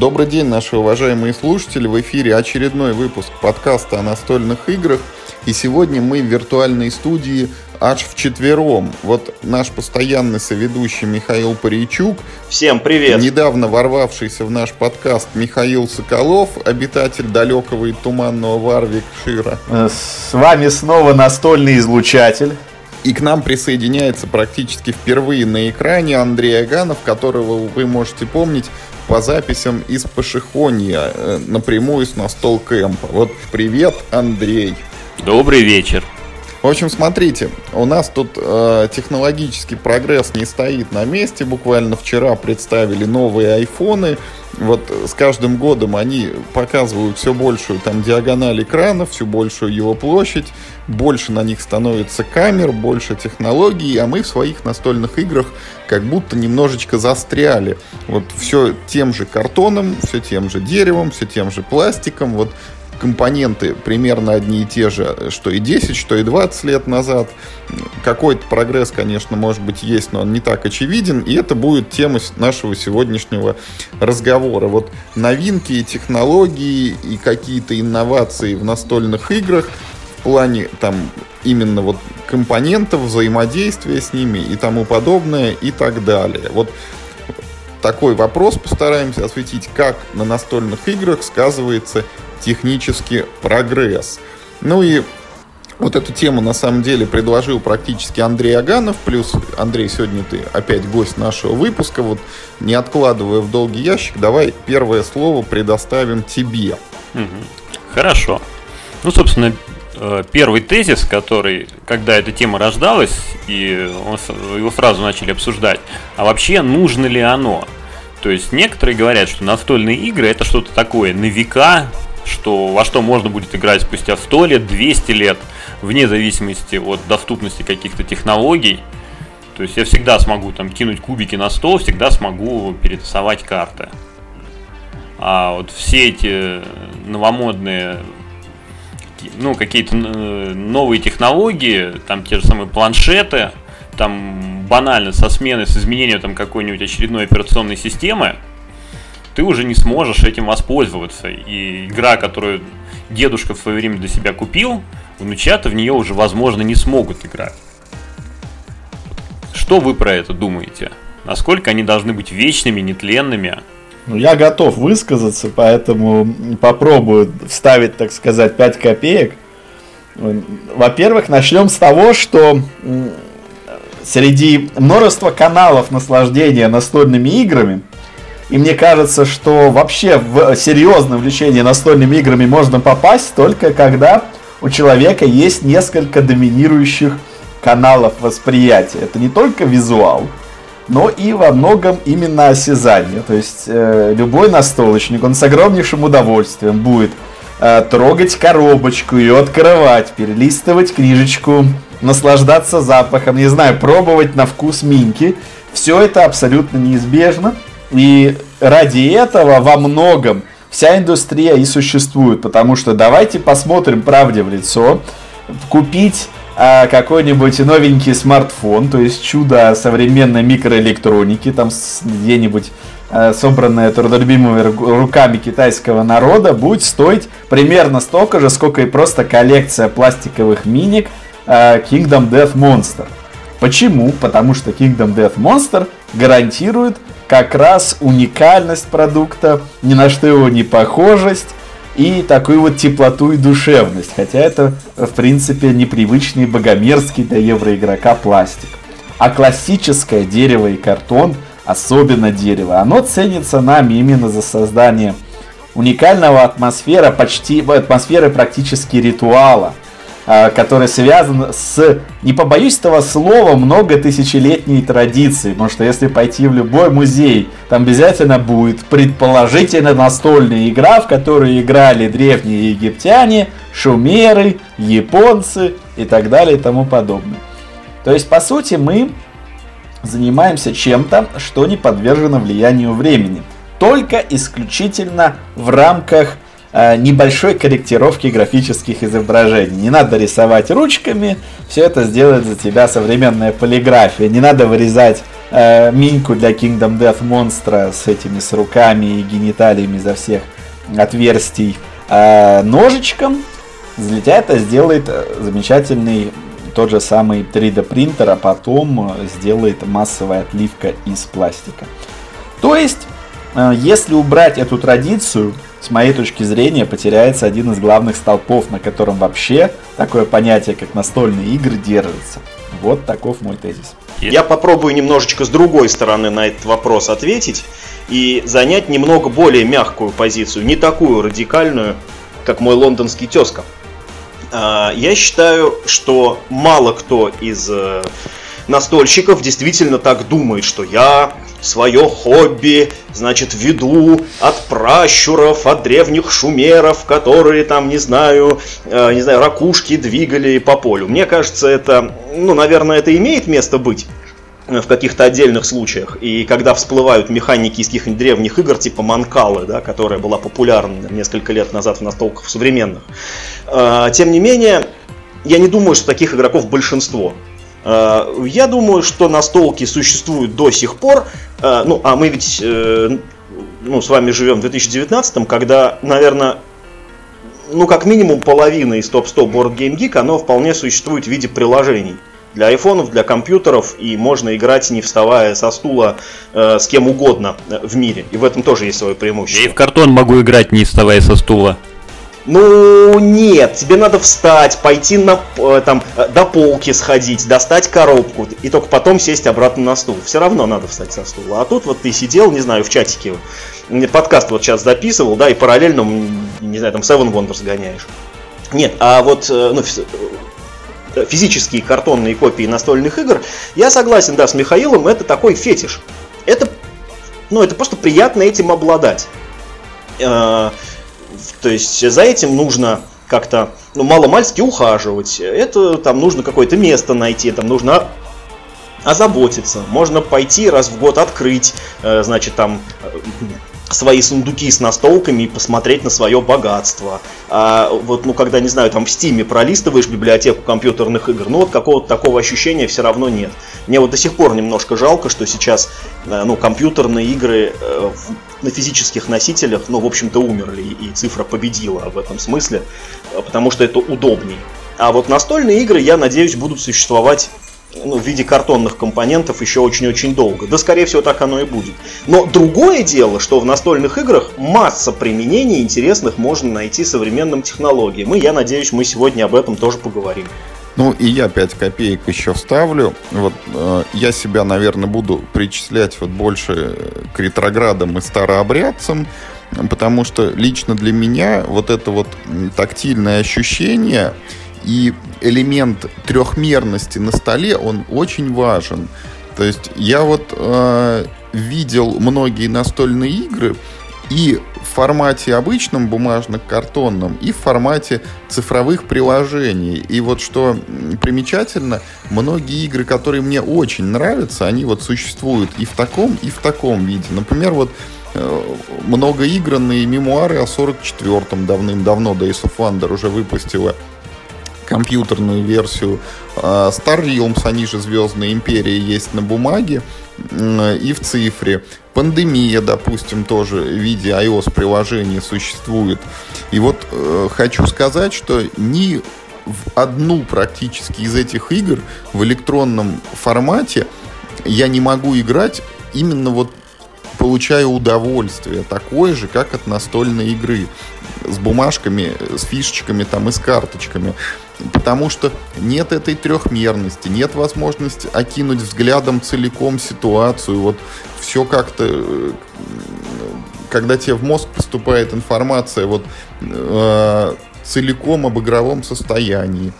Добрый день, наши уважаемые слушатели. В эфире очередной выпуск подкаста о настольных играх. И сегодня мы в виртуальной студии аж в четвером. Вот наш постоянный соведущий Михаил Паричук. Всем привет! Недавно ворвавшийся в наш подкаст Михаил Соколов, обитатель далекого и туманного Варвикшира. Э, с вами снова настольный излучатель. И к нам присоединяется практически впервые на экране Андрей Аганов, которого вы можете помнить по записям из Пашихонья э, напрямую с настол кэмпа. Вот привет, Андрей. Добрый вечер. В общем, смотрите, у нас тут э, технологический прогресс не стоит на месте. Буквально вчера представили новые айфоны. Вот с каждым годом они показывают все большую там диагональ экрана, всю большую его площадь, больше на них становится камер, больше технологий, а мы в своих настольных играх как будто немножечко застряли. Вот все тем же картоном, все тем же деревом, все тем же пластиком. Вот компоненты примерно одни и те же, что и 10, что и 20 лет назад. Какой-то прогресс, конечно, может быть, есть, но он не так очевиден. И это будет тема нашего сегодняшнего разговора. Вот новинки и технологии и какие-то инновации в настольных играх в плане там именно вот компонентов, взаимодействия с ними и тому подобное и так далее. Вот такой вопрос постараемся осветить, как на настольных играх сказывается технический прогресс. Ну и вот эту тему на самом деле предложил практически Андрей Аганов. Плюс, Андрей, сегодня ты опять гость нашего выпуска. Вот не откладывая в долгий ящик, давай первое слово предоставим тебе. Хорошо. Ну, собственно, э, первый тезис, который, когда эта тема рождалась, и его сразу начали обсуждать, а вообще нужно ли оно? То есть некоторые говорят, что настольные игры это что-то такое на века, что во что можно будет играть спустя 100 лет, 200 лет, вне зависимости от доступности каких-то технологий. То есть я всегда смогу там кинуть кубики на стол, всегда смогу перетасовать карты. А вот все эти новомодные, ну, какие-то э, новые технологии, там те же самые планшеты, там банально со смены, с изменением там какой-нибудь очередной операционной системы, ты уже не сможешь этим воспользоваться. И игра, которую дедушка в свое время для себя купил, внучата в нее уже, возможно, не смогут играть. Что вы про это думаете? Насколько они должны быть вечными, нетленными? Ну, я готов высказаться, поэтому попробую вставить, так сказать, 5 копеек. Во-первых, начнем с того, что среди множества каналов наслаждения настольными играми и мне кажется, что вообще в серьезное увлечение настольными играми можно попасть только когда у человека есть несколько доминирующих каналов восприятия. Это не только визуал, но и во многом именно осязание. То есть э, любой настолочник, он с огромнейшим удовольствием будет э, трогать коробочку, ее открывать, перелистывать книжечку, наслаждаться запахом, не знаю, пробовать на вкус минки. Все это абсолютно неизбежно. И ради этого во многом вся индустрия и существует. Потому что давайте посмотрим правде в лицо. Купить а, какой-нибудь новенький смартфон, то есть чудо современной микроэлектроники, там где-нибудь а, собранное трудолюбимыми руками китайского народа, будет стоить примерно столько же, сколько и просто коллекция пластиковых миник а, Kingdom Death Monster. Почему? Потому что Kingdom Death Monster гарантирует как раз уникальность продукта, ни на что его не похожесть и такую вот теплоту и душевность. Хотя это, в принципе, непривычный богомерзкий для евроигрока пластик. А классическое дерево и картон, особенно дерево, оно ценится нами именно за создание уникального атмосфера, почти, атмосферы практически ритуала – который связан с, не побоюсь этого слова, многотысячелетней традицией. Потому что если пойти в любой музей, там обязательно будет предположительно настольная игра, в которую играли древние египтяне, шумеры, японцы и так далее и тому подобное. То есть, по сути, мы занимаемся чем-то, что не подвержено влиянию времени. Только исключительно в рамках небольшой корректировки графических изображений. Не надо рисовать ручками, все это сделает за тебя современная полиграфия. Не надо вырезать э, миньку для Kingdom Death монстра с этими с руками и гениталиями за всех отверстий э, ножичком. Для тебя это сделает э, замечательный тот же самый 3D принтер, а потом э, сделает массовая отливка из пластика. То есть, э, если убрать эту традицию, с моей точки зрения, потеряется один из главных столпов, на котором вообще такое понятие, как настольные игры, держится. Вот таков мой тезис. Я попробую немножечко с другой стороны на этот вопрос ответить и занять немного более мягкую позицию, не такую радикальную, как мой лондонский тезка. А, я считаю, что мало кто из э, настольщиков действительно так думает, что я свое хобби, значит, веду от пращуров, от древних шумеров, которые там, не знаю, э, не знаю, ракушки двигали по полю. Мне кажется, это, ну, наверное, это имеет место быть в каких-то отдельных случаях. И когда всплывают механики из каких-нибудь древних игр, типа Манкалы, да, которая была популярна несколько лет назад в настолках современных. Э, тем не менее, я не думаю, что таких игроков большинство. Э, я думаю, что настолки существуют до сих пор. Э, ну, а мы ведь ну, с вами живем в 2019, когда, наверное, ну, как минимум половина из топ-100 Board Game Geek, оно вполне существует в виде приложений для айфонов, для компьютеров, и можно играть не вставая со стула э, с кем угодно в мире. И в этом тоже есть свое преимущество. Я и в картон могу играть, не вставая со стула. Ну нет, тебе надо встать, пойти на, э, там, э, до полки сходить, достать коробку, и только потом сесть обратно на стул. Все равно надо встать со стула. А тут вот ты сидел, не знаю, в чатике, подкаст вот сейчас записывал, да, и параллельно, не знаю, там Seven Wonders гоняешь. Нет, а вот э, ну, физические картонные копии настольных игр, я согласен, да, с Михаилом, это такой фетиш. Это, ну, это просто приятно этим обладать. Э, то есть за этим нужно как-то, ну, мало-мальски ухаживать. Это там нужно какое-то место найти, там нужно озаботиться. Можно пойти раз в год открыть, э, значит, там свои сундуки с настолками и посмотреть на свое богатство. А вот, ну, когда, не знаю, там в Стиме пролистываешь библиотеку компьютерных игр, ну, вот какого-то такого ощущения все равно нет. Мне вот до сих пор немножко жалко, что сейчас, э, ну, компьютерные игры э, на физических носителях, ну, в общем-то, умерли, и цифра победила в этом смысле, потому что это удобней. А вот настольные игры, я надеюсь, будут существовать ну, в виде картонных компонентов еще очень-очень долго. Да, скорее всего, так оно и будет. Но другое дело, что в настольных играх масса применений интересных можно найти современным технологиям. И я надеюсь, мы сегодня об этом тоже поговорим. Ну и я 5 копеек еще вставлю. Вот э, я себя, наверное, буду причислять вот больше к ретроградам и старообрядцам, потому что лично для меня вот это вот тактильное ощущение и элемент трехмерности на столе, он очень важен. То есть я вот э, видел многие настольные игры и в формате обычном бумажно-картонном, и в формате цифровых приложений. И вот что примечательно, многие игры, которые мне очень нравятся, они вот существуют и в таком, и в таком виде. Например, вот э, многоигранные мемуары о 44-м давным-давно Days of Wonder уже выпустила компьютерную версию. А, Star Realms, они же Звездная Империя, есть на бумаге и в цифре. Пандемия, допустим, тоже в виде iOS-приложения существует. И вот э, хочу сказать, что ни в одну практически из этих игр в электронном формате я не могу играть именно вот получая удовольствие такое же, как от настольной игры с бумажками, с фишечками там и с карточками. Потому что нет этой трехмерности, нет возможности окинуть взглядом целиком ситуацию. Вот все как-то, э, когда тебе в мозг поступает информация вот э, целиком об игровом состоянии.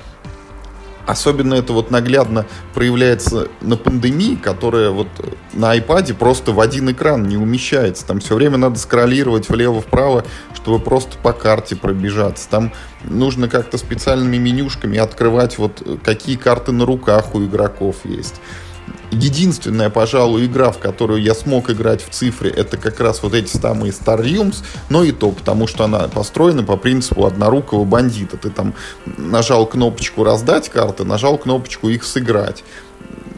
Особенно это вот наглядно проявляется на пандемии, которая вот на iPad просто в один экран не умещается. Там все время надо скроллировать влево-вправо, чтобы просто по карте пробежаться. Там нужно как-то специальными менюшками открывать вот какие карты на руках у игроков есть. Единственная, пожалуй, игра, в которую я смог играть в цифре, это как раз вот эти самые Star Realms, но и то, потому что она построена по принципу однорукого бандита. Ты там нажал кнопочку раздать карты, нажал кнопочку их сыграть.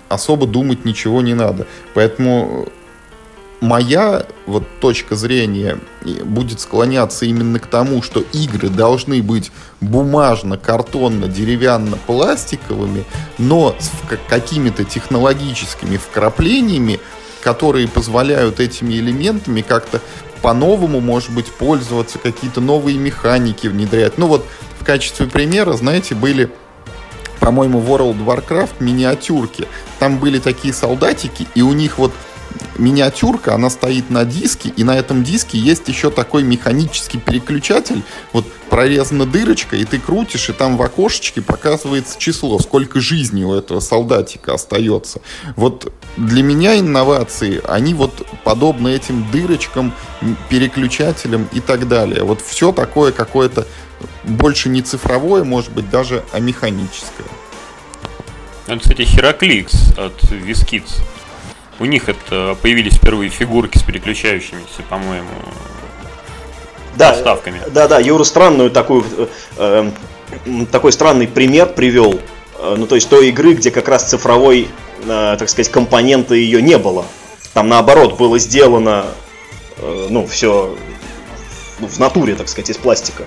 Особо думать ничего не надо. Поэтому моя вот точка зрения будет склоняться именно к тому, что игры должны быть бумажно, картонно, деревянно, пластиковыми, но с какими-то технологическими вкраплениями, которые позволяют этими элементами как-то по-новому, может быть, пользоваться, какие-то новые механики внедрять. Ну вот в качестве примера, знаете, были по-моему, World of Warcraft миниатюрки. Там были такие солдатики, и у них вот миниатюрка, она стоит на диске, и на этом диске есть еще такой механический переключатель. Вот прорезана дырочка, и ты крутишь, и там в окошечке показывается число, сколько жизни у этого солдатика остается. Вот для меня инновации, они вот подобны этим дырочкам, переключателям и так далее. Вот все такое какое-то больше не цифровое, может быть, даже а механическое. Это, кстати, Херакликс от Вискидс. У них это появились впервые фигурки с переключающимися, по-моему, да, поставками. Да, да, Юра странную такую, э, э, такой странный пример привел. Э, ну, то есть той игры, где как раз цифровой, э, так сказать, компоненты ее не было. Там наоборот было сделано, э, ну, все в натуре, так сказать, из пластика.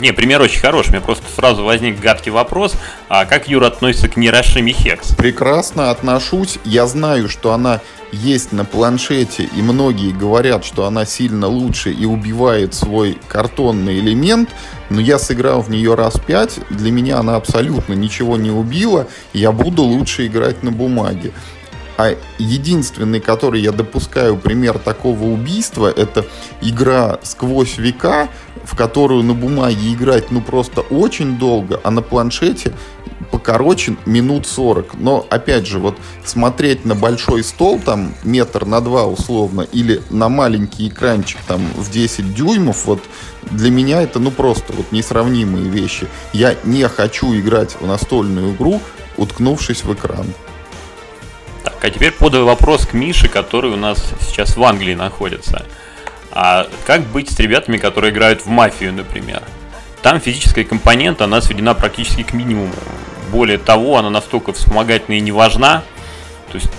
Не, пример очень хороший. У меня просто сразу возник гадкий вопрос. А как Юра относится к Мирашими Хекс? Прекрасно отношусь. Я знаю, что она есть на планшете, и многие говорят, что она сильно лучше и убивает свой картонный элемент, но я сыграл в нее раз пять, для меня она абсолютно ничего не убила, я буду лучше играть на бумаге. А единственный, который я допускаю пример такого убийства, это игра «Сквозь века», в которую на бумаге играть ну просто очень долго, а на планшете покороче минут 40. Но, опять же, вот смотреть на большой стол, там, метр на два условно, или на маленький экранчик, там, в 10 дюймов, вот, для меня это, ну, просто вот несравнимые вещи. Я не хочу играть в настольную игру, уткнувшись в экран. Так, а теперь подаю вопрос к Мише, который у нас сейчас в Англии находится. А как быть с ребятами, которые играют в мафию, например? Там физическая компонента, она сведена практически к минимуму. Более того, она настолько вспомогательна и не важна, то есть,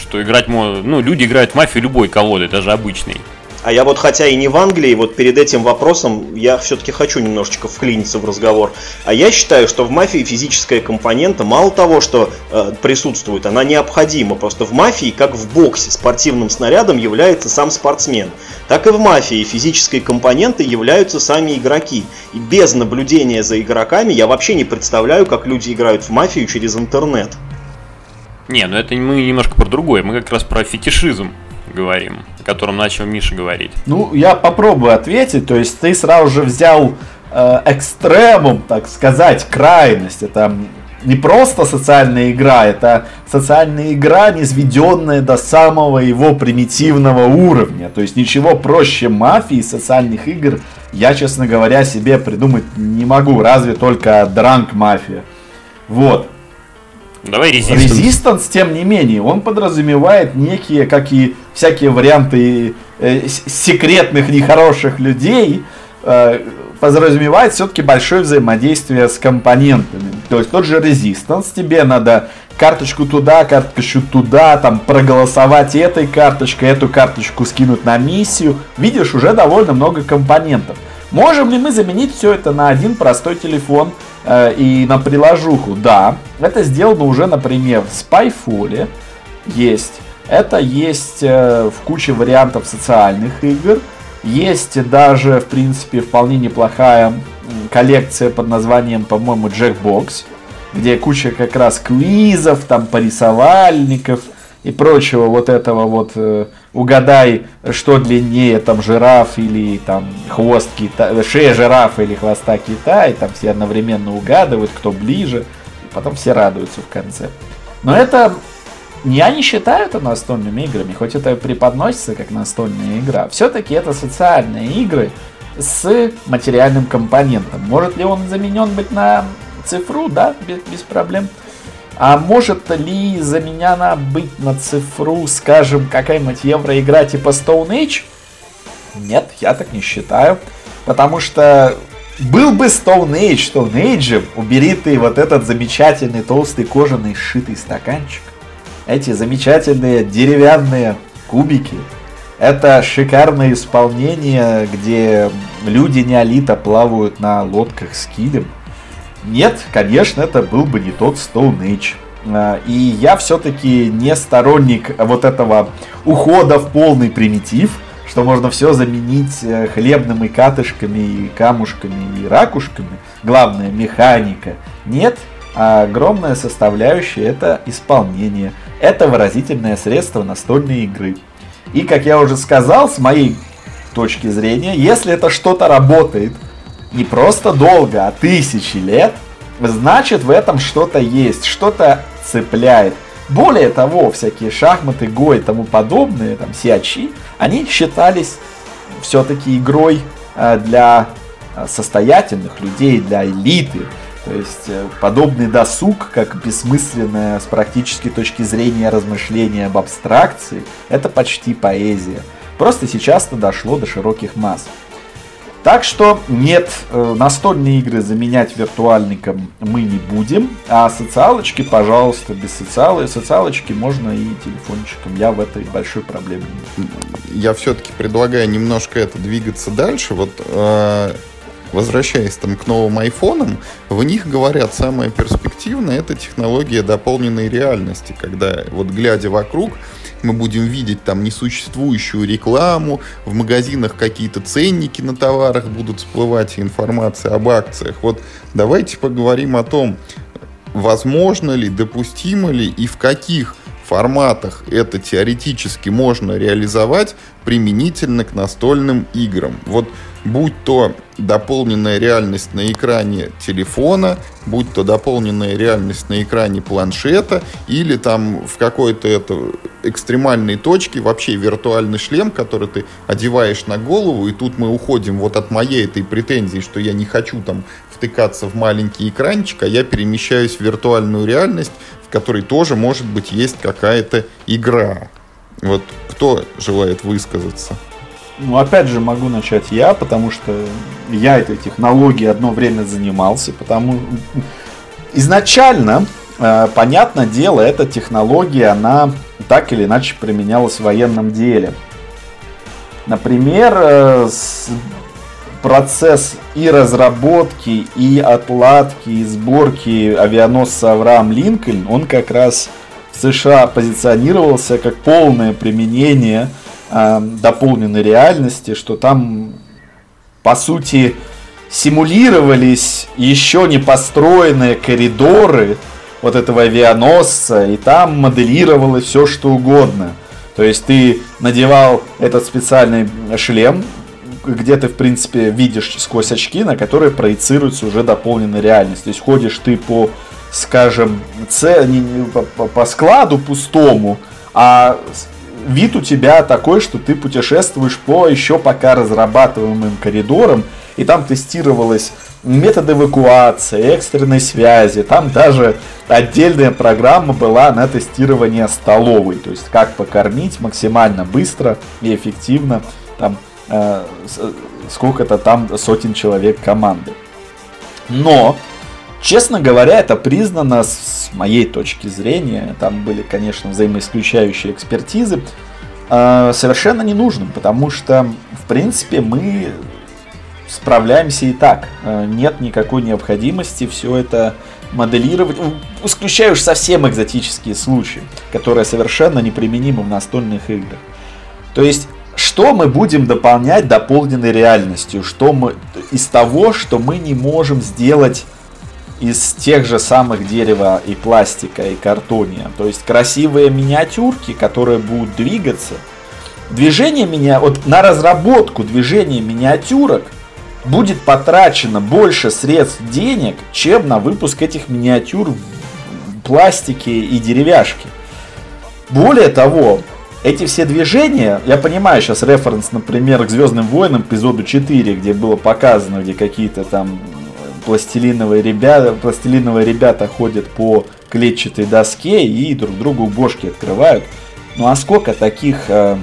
что играть. Ну, люди играют в мафию любой колодой, даже обычной. А я вот, хотя и не в Англии, вот перед этим вопросом я все-таки хочу немножечко вклиниться в разговор. А я считаю, что в мафии физическая компонента мало того, что э, присутствует, она необходима. Просто в мафии, как в боксе, спортивным снарядом является сам спортсмен. Так и в мафии физической компонентой являются сами игроки. И без наблюдения за игроками я вообще не представляю, как люди играют в мафию через интернет. Не, ну это мы немножко про другое. Мы как раз про фетишизм говорим, о котором начал Миша говорить? Ну, я попробую ответить. То есть ты сразу же взял э, экстремум, так сказать, крайность. Это не просто социальная игра, это социальная игра, низведенная до самого его примитивного уровня. То есть ничего проще мафии социальных игр я, честно говоря, себе придумать не могу, разве только дранк мафия. Вот. Давай резистанс. Резистанс, тем не менее, он подразумевает некие, как и всякие варианты э, секретных нехороших людей, э, подразумевает все-таки большое взаимодействие с компонентами. То есть тот же резистанс, тебе надо карточку туда, карточку туда, там проголосовать этой карточкой, эту карточку скинуть на миссию. Видишь, уже довольно много компонентов. Можем ли мы заменить все это на один простой телефон э, и на приложуху? Да, это сделано уже, например, в Spyfall есть. Это есть э, в куче вариантов социальных игр. Есть даже, в принципе, вполне неплохая коллекция под названием, по-моему, Jackbox, где куча как раз квизов, там, порисовальников и прочего вот этого вот э, угадай, что длиннее, там, жираф или там хвост кита, шея жирафа или хвоста кита, и там все одновременно угадывают, кто ближе, и потом все радуются в конце. Но это я не считаю это настольными играми, хоть это преподносится как настольная игра. Все-таки это социальные игры с материальным компонентом. Может ли он заменен быть на цифру? Да, без, без проблем. А может ли заменяна быть на цифру, скажем, какая-нибудь евроигра типа Stone Age? Нет, я так не считаю. Потому что был бы Stone Age, Stone Age, убери ты вот этот замечательный толстый кожаный сшитый стаканчик. Эти замечательные деревянные кубики. Это шикарное исполнение, где люди неолита плавают на лодках с килем. Нет, конечно, это был бы не тот Stone Age. А, и я все-таки не сторонник вот этого ухода в полный примитив, что можно все заменить э, хлебными катышками, и камушками, и ракушками. Главное, механика. Нет, а огромная составляющая это исполнение. Это выразительное средство настольной игры. И, как я уже сказал, с моей точки зрения, если это что-то работает – не просто долго, а тысячи лет, значит в этом что-то есть, что-то цепляет. Более того, всякие шахматы, го и тому подобные, там, сиачи, они считались все-таки игрой э, для э, состоятельных людей, для элиты. То есть э, подобный досуг, как бессмысленное с практической точки зрения размышления об абстракции, это почти поэзия. Просто сейчас это дошло до широких масс. Так что нет, э, настольные игры заменять виртуальником мы не будем, а социалочки, пожалуйста, без социалы. Социалочки можно и телефончиком. Я в этой большой проблеме не. Я все-таки предлагаю немножко это двигаться дальше. Вот э, возвращаясь там к новым айфонам, в них говорят, самое перспективное это технология дополненной реальности, когда вот глядя вокруг, мы будем видеть там несуществующую рекламу, в магазинах какие-то ценники на товарах будут всплывать, информация об акциях. Вот давайте поговорим о том, возможно ли, допустимо ли и в каких форматах это теоретически можно реализовать применительно к настольным играм. Вот будь то дополненная реальность на экране телефона, будь то дополненная реальность на экране планшета, или там в какой-то это экстремальной точке вообще виртуальный шлем, который ты одеваешь на голову, и тут мы уходим вот от моей этой претензии, что я не хочу там втыкаться в маленький экранчик, а я перемещаюсь в виртуальную реальность, в которой тоже, может быть, есть какая-то игра. Вот кто желает высказаться? Ну, опять же, могу начать я, потому что я этой технологией одно время занимался, потому изначально, э, понятное дело, эта технология, она так или иначе применялась в военном деле. Например, э, процесс и разработки, и отладки, и сборки авианосца Авраам Линкольн, он как раз в США позиционировался как полное применение э, дополненной реальности, что там, по сути, симулировались еще не построенные коридоры вот этого авианосца, и там моделировалось все, что угодно. То есть ты надевал этот специальный шлем, где ты, в принципе, видишь сквозь очки, на которые проецируется уже дополненная реальность. То есть ходишь ты по, скажем, ц... по, по складу пустому, а вид у тебя такой, что ты путешествуешь по еще пока разрабатываемым коридорам, и там тестировалось метод эвакуации, экстренной связи, там даже отдельная программа была на тестирование столовой, то есть как покормить максимально быстро и эффективно там э, сколько-то там сотен человек команды. Но, честно говоря, это признано с моей точки зрения, там были, конечно, взаимоисключающие экспертизы, э, совершенно ненужным, потому что, в принципе, мы справляемся и так. Э, нет никакой необходимости все это моделировать. Исключаю уж совсем экзотические случаи, которые совершенно неприменимы в настольных играх. То есть, что мы будем дополнять дополненной реальностью? Что мы из того, что мы не можем сделать из тех же самых дерева и пластика и картония. То есть красивые миниатюрки, которые будут двигаться. Движение меня, вот на разработку движения миниатюрок – будет потрачено больше средств денег, чем на выпуск этих миниатюр в пластике и деревяшке. Более того, эти все движения, я понимаю сейчас референс, например, к Звездным войнам эпизоду 4, где было показано, где какие-то там пластилиновые ребята, пластилиновые ребята ходят по клетчатой доске и друг другу бошки открывают. Ну а сколько таких, э,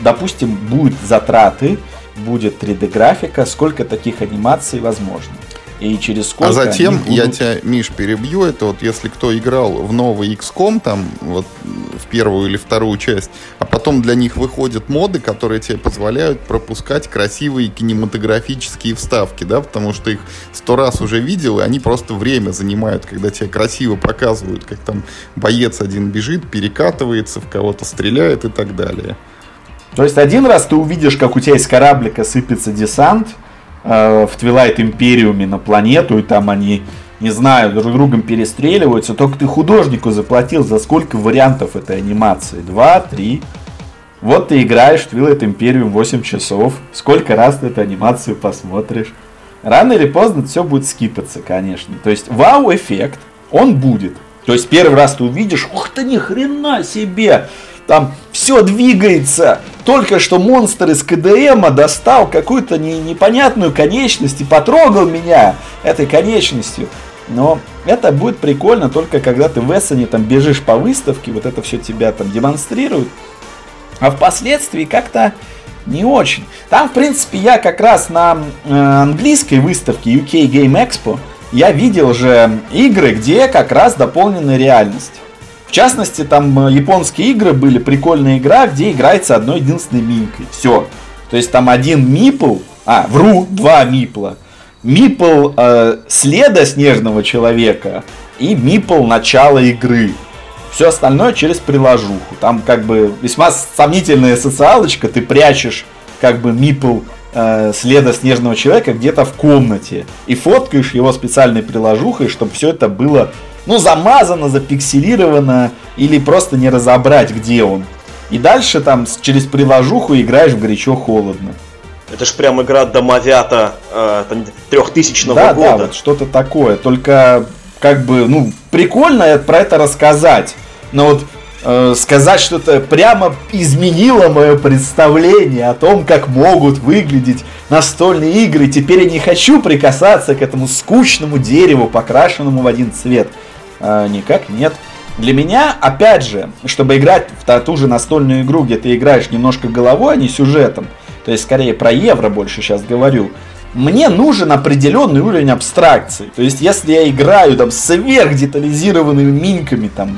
допустим, будет затраты, будет 3D-графика, сколько таких анимаций возможно? И через сколько А затем, будут... я тебя, Миш, перебью, это вот если кто играл в новый XCOM, там, вот в первую или вторую часть, а потом для них выходят моды, которые тебе позволяют пропускать красивые кинематографические вставки, да, потому что их сто раз уже видел, и они просто время занимают, когда тебе красиво показывают, как там боец один бежит, перекатывается, в кого-то стреляет и так далее. То есть один раз ты увидишь, как у тебя из кораблика сыпется десант, В Твилайт Империуме на планету, и там они, не знаю, друг другом перестреливаются, только ты художнику заплатил за сколько вариантов этой анимации? Два, три. Вот ты играешь в Twilight Imperium 8 часов, сколько раз ты эту анимацию посмотришь. Рано или поздно все будет скипаться, конечно. То есть вау-эффект, он будет. То есть первый раз ты увидишь, ух ты, ни хрена себе, там все двигается. Только что монстр из КДМа достал какую-то не, непонятную конечность и потрогал меня этой конечностью. Но это будет прикольно только когда ты в Эссене там бежишь по выставке, вот это все тебя там демонстрируют. А впоследствии как-то не очень. Там, в принципе, я как раз на э, английской выставке UK Game Expo я видел же игры, где как раз дополненная реальность. В частности, там э, японские игры были, прикольная игра, где играется одной единственной минкой. Все. То есть там один мипл, а, вру, два мипла. Мипл э, следа снежного человека и мипл начала игры. Все остальное через приложуху. Там как бы весьма сомнительная социалочка, ты прячешь как бы мипл э, следа снежного человека где-то в комнате и фоткаешь его специальной приложухой, чтобы все это было ну, замазано, запикселировано, или просто не разобрать, где он. И дальше там через приложуху играешь в горячо-холодно. Это ж прям игра домовята э, там, да, года. Да, вот что-то такое. Только как бы, ну, прикольно про это рассказать. Но вот э, сказать что-то прямо изменило мое представление о том, как могут выглядеть настольные игры. Теперь я не хочу прикасаться к этому скучному дереву, покрашенному в один цвет. Э, никак нет. Для меня, опять же, чтобы играть в ту же настольную игру, где ты играешь немножко головой, а не сюжетом, то есть скорее про евро больше сейчас говорю, мне нужен определенный уровень абстракции. То есть, если я играю там сверхдетализированными минками, там,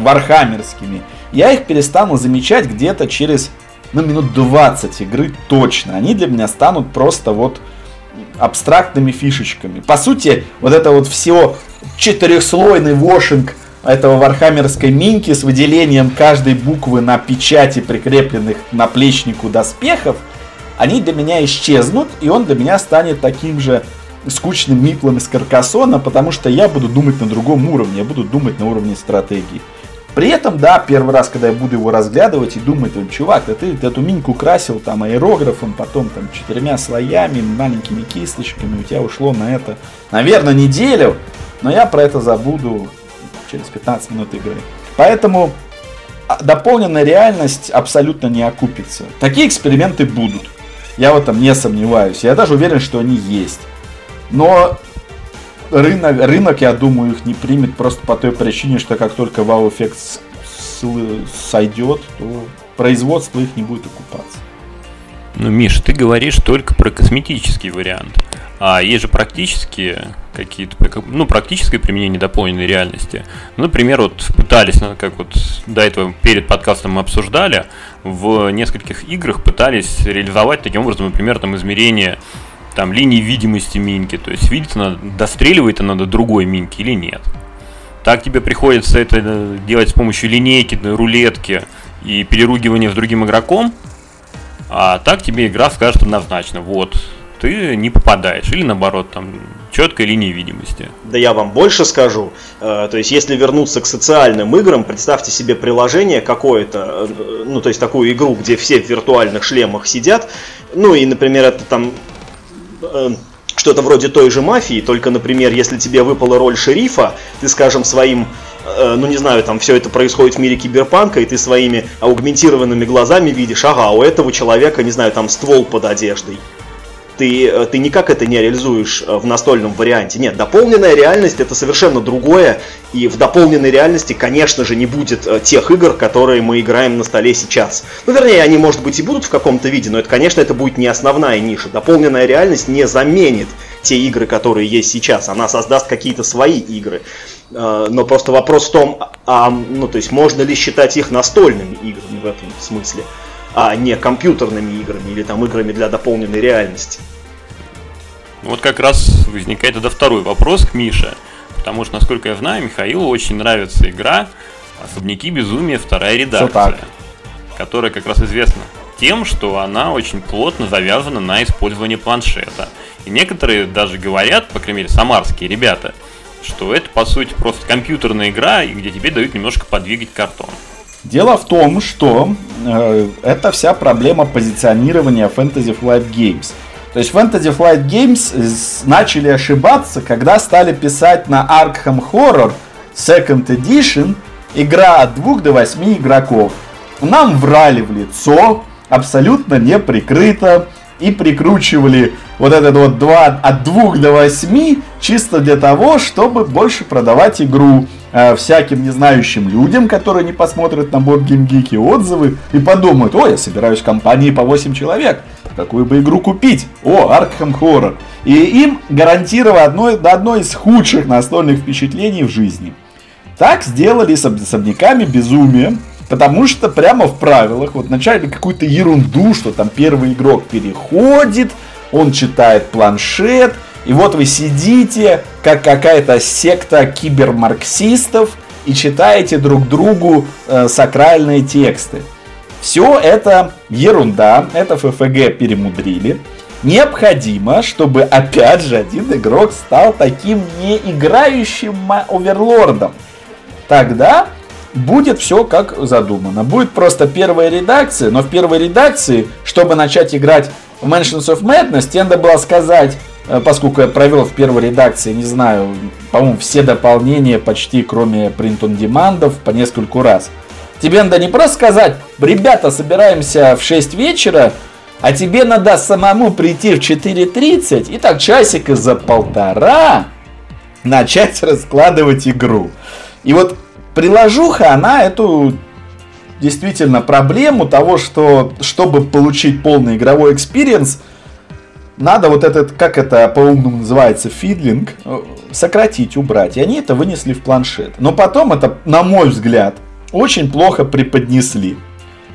вархаммерскими, я их перестану замечать где-то через, ну, минут 20 игры точно. Они для меня станут просто вот абстрактными фишечками. По сути, вот это вот все четырехслойный вошинг этого вархаммерской минки с выделением каждой буквы на печати, прикрепленных к наплечнику доспехов, они для меня исчезнут, и он для меня станет таким же скучным миплом из Каркасона, потому что я буду думать на другом уровне, я буду думать на уровне стратегии. При этом, да, первый раз, когда я буду его разглядывать и думать, чувак, да ты эту миньку красил там аэрографом, потом там четырьмя слоями, маленькими кисточками, у тебя ушло на это, наверное, неделю, но я про это забуду через 15 минут игры. Поэтому а, дополненная реальность абсолютно не окупится. Такие эксперименты будут. Я в этом не сомневаюсь. Я даже уверен, что они есть. Но рынок, рынок, я думаю, их не примет просто по той причине, что как только вау-эффект сойдет, то производство их не будет окупаться. Ну, Миш, ты говоришь только про косметический вариант. А есть же практические какие-то, ну, практическое применение дополненной реальности. Например, вот пытались, ну, как вот до этого перед подкастом мы обсуждали, в нескольких играх пытались реализовать таким образом, например, там измерение там линии видимости минки, то есть видится надо, достреливает она до другой минки или нет. Так тебе приходится это э, делать с помощью линейки, рулетки и переругивания с другим игроком, а так тебе игра скажет однозначно, вот, ты не попадаешь. Или наоборот, там четкая линия видимости. Да я вам больше скажу. Э, то есть, если вернуться к социальным играм, представьте себе приложение какое-то, э, ну, то есть такую игру, где все в виртуальных шлемах сидят. Ну, и, например, это там э, что-то вроде той же мафии, только, например, если тебе выпала роль шерифа, ты, скажем, своим ну не знаю, там все это происходит в мире киберпанка, и ты своими аугментированными глазами видишь, ага, у этого человека, не знаю, там ствол под одеждой. Ты, э, ты никак это не реализуешь э, в настольном варианте. Нет, дополненная реальность это совершенно другое, и в дополненной реальности, конечно же, не будет э, тех игр, которые мы играем на столе сейчас. Ну, вернее, они, может быть, и будут в каком-то виде, но это, конечно, это будет не основная ниша. Дополненная реальность не заменит те игры, которые есть сейчас. Она создаст какие-то свои игры. Но просто вопрос в том, а, ну, то есть, можно ли считать их настольными играми в этом смысле? А не компьютерными играми или там играми для дополненной реальности. Вот как раз возникает тогда второй вопрос к Мише. Потому что, насколько я знаю, Михаилу очень нравится игра «Особняки безумия. Вторая редакция», которая как раз известна тем, что она очень плотно завязана на использовании планшета. И некоторые даже говорят, по крайней мере, самарские ребята, что это, по сути, просто компьютерная игра, где тебе дают немножко подвигать картон. Дело в том, что э, это вся проблема позиционирования Fantasy Flight Games. То есть Fantasy Flight Games начали ошибаться, когда стали писать на Arkham Horror Second Edition игра от 2 до 8 игроков. Нам врали в лицо, абсолютно не прикрыто, и прикручивали вот этот вот 2, от 2 до 8 чисто для того, чтобы больше продавать игру. Э, всяким незнающим людям, которые не посмотрят на борт геймгики отзывы и подумают, о, я собираюсь в компании по 8 человек, какую бы игру купить? О, Arkham Horror. И им гарантировано одно, одно из худших настольных впечатлений в жизни. Так сделали с особняками безумия, Потому что прямо в правилах, вот начали какую-то ерунду, что там первый игрок переходит, он читает планшет, и вот вы сидите, как какая-то секта кибермарксистов, и читаете друг другу э, сакральные тексты. Все это ерунда, это ФФГ перемудрили. Необходимо, чтобы опять же один игрок стал таким неиграющим оверлордом. Тогда будет все как задумано. Будет просто первая редакция, но в первой редакции, чтобы начать играть в Mansions of Madness, тебе надо было сказать, Э, поскольку я провел в первой редакции, не знаю, по-моему, все дополнения почти, кроме print on demand по нескольку раз. Тебе надо не просто сказать, ребята, собираемся в 6 вечера, а тебе надо самому прийти в 4.30 и так часика за полтора начать раскладывать игру. И вот приложуха, она эту действительно проблему того, что чтобы получить полный игровой experience, надо вот этот, как это по-умному называется, fiddling, э, сократить, убрать. И они это вынесли в планшет. Но потом это, на мой взгляд, очень плохо преподнесли.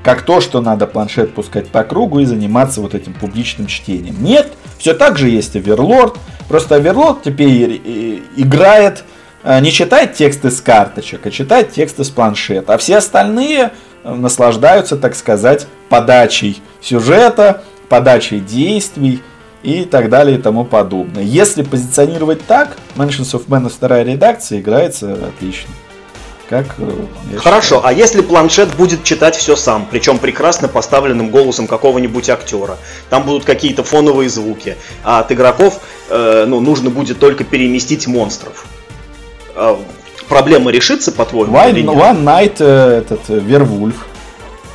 Как то, что надо планшет пускать по кругу и заниматься вот этим публичным чтением. Нет, все так же есть Оверлорд. Просто Оверлорд теперь э, играет, не читает тексты с карточек, а читает тексты с планшета. А все остальные наслаждаются, так сказать, подачей сюжета, подачей действий и так далее и тому подобное. Если позиционировать так, Mansions of Madness вторая редакция играется отлично. Как, э, Хорошо, считаю. а если планшет будет читать все сам, причем прекрасно поставленным голосом какого-нибудь актера, там будут какие-то фоновые звуки, а от игроков э, ну, нужно будет только переместить монстров. Э, проблема решится, по-твоему? One, One Night э, этот Вервульф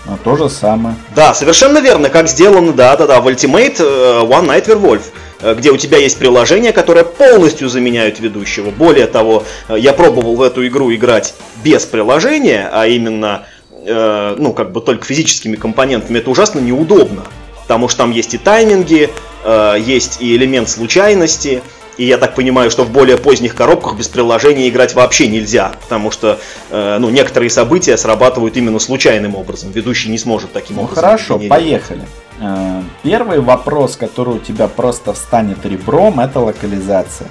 а то же самое. Да, совершенно верно, как сделано, да-да-да, в Ultimate э, One Night Werewolf э, где у тебя есть приложение, которое полностью заменяет ведущего. Более того, э, я пробовал в эту игру играть без приложения, а именно, э, ну, как бы только физическими компонентами. Это ужасно неудобно, потому что там есть и тайминги, э, есть и элемент случайности, и я так понимаю, что в более поздних коробках без приложения играть вообще нельзя, потому что э, ну, некоторые события срабатывают именно случайным образом. Ведущий не сможет таким ну, образом. Хорошо, поехали. Э, первый вопрос, который у тебя просто встанет ребром, это локализация.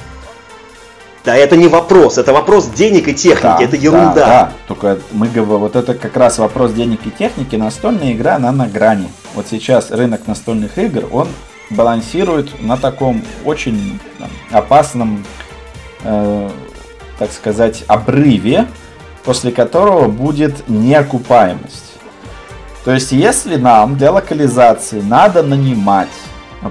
Да, это не вопрос, это вопрос денег и техники, да, это ерунда. Да, да, только мы говорим, вот это как раз вопрос денег и техники, настольная игра, она на грани. Вот сейчас рынок настольных игр, он балансирует на таком очень опасном, э, так сказать, обрыве, после которого будет неокупаемость. То есть, если нам для локализации надо нанимать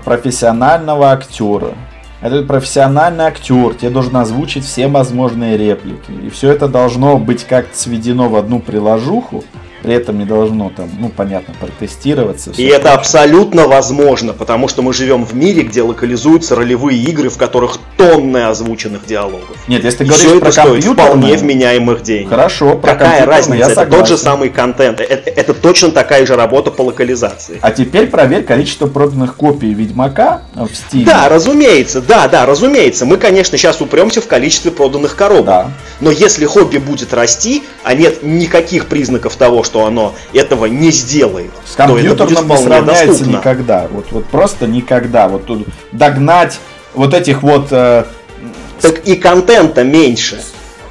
профессионального актера, этот профессиональный актер тебе должен озвучить все возможные реплики, и все это должно быть как-то сведено в одну приложуху, при этом не должно там, ну, понятно, протестироваться. И это абсолютно возможно, потому что мы живем в мире, где локализуются ролевые игры, в которых тонны озвученных диалогов. Нет, если ты говоришь все про это стоит вполне вменяемых денег. Хорошо, про Какая разница? я это тот же самый контент. Это, это точно такая же работа по локализации. А теперь проверь количество проданных копий Ведьмака в Steam. Да, разумеется, да, да, разумеется. Мы, конечно, сейчас упремся в количестве проданных коробок. Да. Но если хобби будет расти, а нет никаких признаков того, что оно этого не сделает, С компьютерным не сравняется доступно. никогда. Вот, вот просто никогда. Вот тут догнать вот этих вот, э, Так и контента меньше.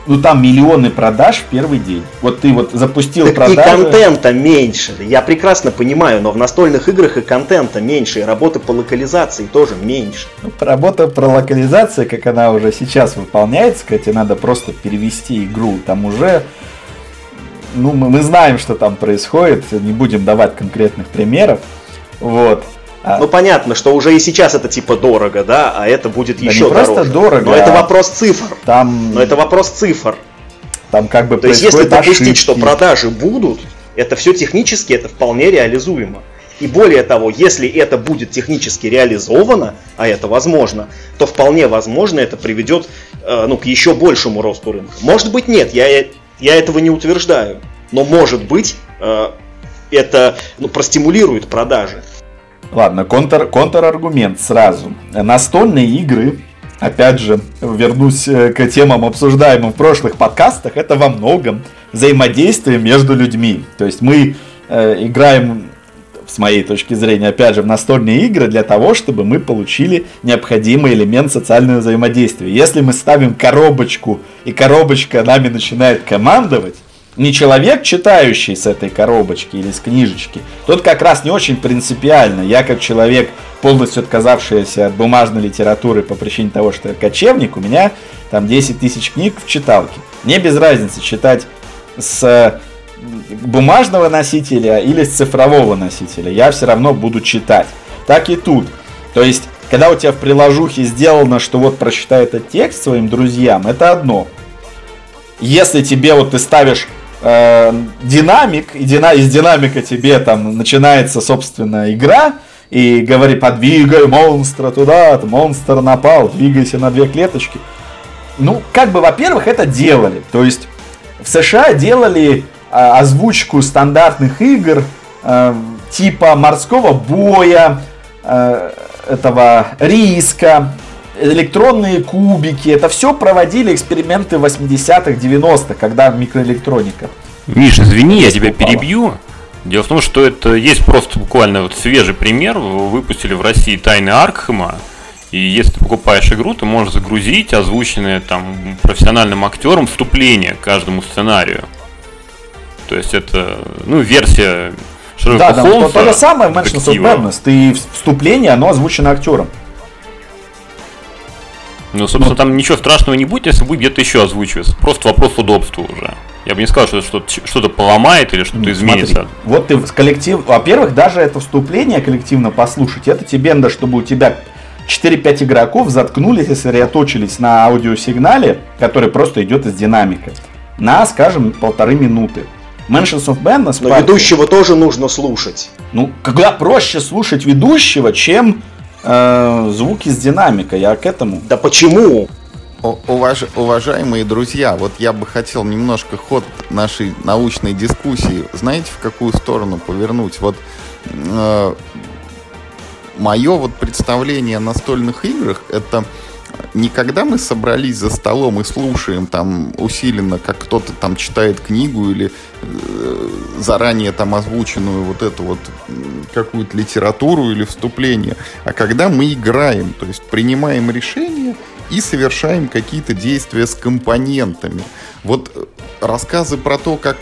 ну там миллионы продаж в первый день. Вот ты вот запустил Так и продажи. контента меньше. Я прекрасно понимаю, но в настольных играх и контента меньше, и работы по локализации тоже меньше. Ну, Работа про локализацию, как она уже сейчас выполняется, кстати, надо просто перевести игру. Там уже, ну, мы, мы знаем, что там происходит, не будем давать конкретных примеров. Вот. А- Ну понятно, что уже и сейчас это типа дорого, да, а это будет Да еще не просто дороже. дорого, Но это а- вопрос цифр. там, Но это вопрос цифр. там как бы То есть если допустить, что ошибки. продажи будут, это все технически, это вполне реализуемо. И более того, если это будет технически реализовано, а это возможно, то вполне возможно это приведет э, ну, к еще большему росту рынка. Может быть нет, я, я этого не утверждаю. Но может быть э, это ну, простимулирует продажи. Ладно, контр, контраргумент сразу. Настольные игры, опять же, вернусь э, к темам, обсуждаемым в прошлых подкастах, это во многом взаимодействие между людьми. То есть мы э, играем, с моей точки зрения, опять же, в настольные игры для того, чтобы мы получили необходимый элемент социального взаимодействия. Если мы ставим коробочку, и коробочка нами начинает командовать, не человек, читающий с этой коробочки или с книжечки, тот как раз не очень принципиально. Я как человек, полностью отказавшийся от бумажной литературы по причине того, что я кочевник, у меня там 10 тысяч книг в читалке. Мне без разницы читать с бумажного носителя или с цифрового носителя. Я все равно буду читать. Так и тут. То есть, когда у тебя в приложухе сделано, что вот прочитай этот текст своим друзьям, это одно. Если тебе вот ты ставишь э, динамик, и дина, из динамика тебе там начинается, собственно, игра, и говори, подвигай монстра туда, монстр напал, двигайся на две клеточки. Ну, как бы, во-первых, это делали. То есть, в США делали озвучку стандартных игр э, типа морского боя, э, этого риска, электронные кубики. Это все проводили эксперименты 80-х, 90-х, когда микроэлектроника. Миш, извини, я тебя Упала. перебью. Дело в том, что это есть просто буквально вот свежий пример. Выпустили в России Тайны Аркхема. И если ты покупаешь игру, ты можешь загрузить озвученное там профессиональным актером вступление к каждому сценарию. То есть это, ну, версия Шерлока Да, да, то, Холмса. то же самое в Mansions of. Madness. Ты вступление, оно озвучено актером. Ну, собственно, там ничего страшного не будет, если будет где-то еще озвучиваться. Просто вопрос удобства уже. Я бы не сказал, что это что-то, поломает или что-то Ну, изменится. смотри, вот ты коллектив... Во-первых, даже это вступление коллективно послушать, это тебе надо, чтобы у тебя 4-5 игроков заткнулись и сосредоточились на аудиосигнале, который просто идет из динамика, на, скажем, полторы минуты. Mansions of Madness Но Party- ведущего тоже нужно слушать. Ну, когда проще слушать ведущего, чем э, звуки с динамика, я к этому. Да почему? О- уваж- уважаемые друзья, вот я бы хотел немножко ход нашей научной дискуссии, знаете, в какую сторону повернуть? Вот мое вот представление о настольных играх это не когда мы собрались за столом и слушаем там усиленно, как кто-то там читает книгу или э, заранее там озвученную вот эту вот какую-то литературу или вступление, а когда мы играем, то есть принимаем решения и совершаем какие-то действия с компонентами. Вот э, рассказы про то, как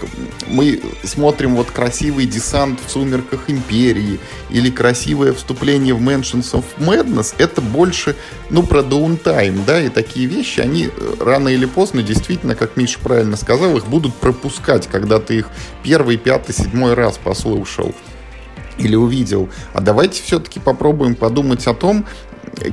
мы смотрим вот красивый десант в «Сумерках Империи» или красивое вступление в Mansions of Madness, это больше, ну, про даунтайм, да, и такие вещи, они э, рано или поздно, действительно, как Миша правильно сказал, их будут пропускать, когда ты их первый, пятый, седьмой раз послушал или увидел. А давайте все-таки попробуем подумать о том,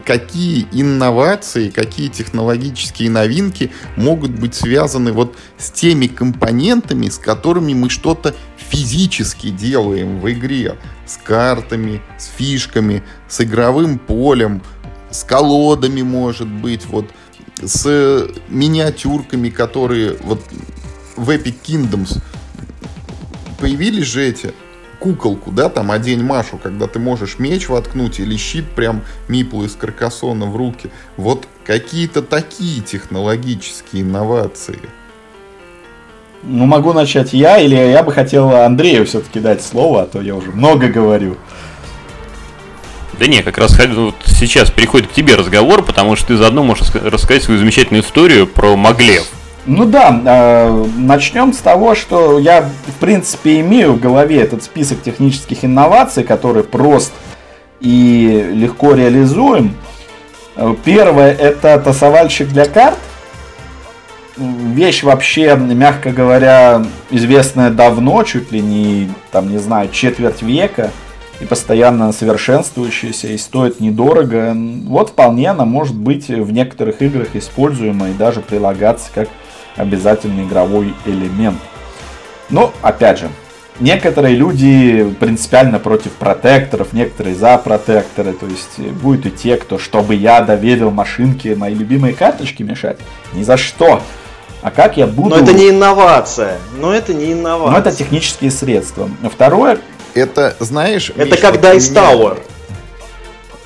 какие инновации, какие технологические новинки могут быть связаны вот с теми компонентами, с которыми мы что-то физически делаем в игре. С картами, с фишками, с игровым полем, с колодами, может быть, вот с миниатюрками, которые вот в Epic Kingdoms. Появились же эти куколку, да, там одень Машу, когда ты можешь меч воткнуть или щит прям Миплу из Каркасона в руки. Вот какие-то такие технологические инновации. Ну, могу начать я, или я бы хотел Андрею все-таки дать слово, а то я уже много говорю. Да не, как раз вот сейчас переходит к тебе разговор, потому что ты заодно можешь рассказать свою замечательную историю про Маглев. Ну да, э, начнем с того, что я, в принципе, имею в голове этот список технических инноваций, который прост и легко реализуем. Э, первое это тасовальщик для карт. Вещь вообще, мягко говоря, известная давно, чуть ли не, там, не знаю, четверть века и постоянно совершенствующаяся и стоит недорого. Вот вполне она может быть в некоторых играх используема и даже прилагаться как обязательный игровой элемент. Но, опять же, некоторые люди принципиально против протекторов, некоторые за протекторы. То есть будет и те, кто, чтобы я доверил машинке мои любимые карточки мешать. Ни за что. А как я буду... Но это не инновация. Но это не инновация. Но это технические средства. Второе... Это, знаешь... Это Миш, как Dice Tower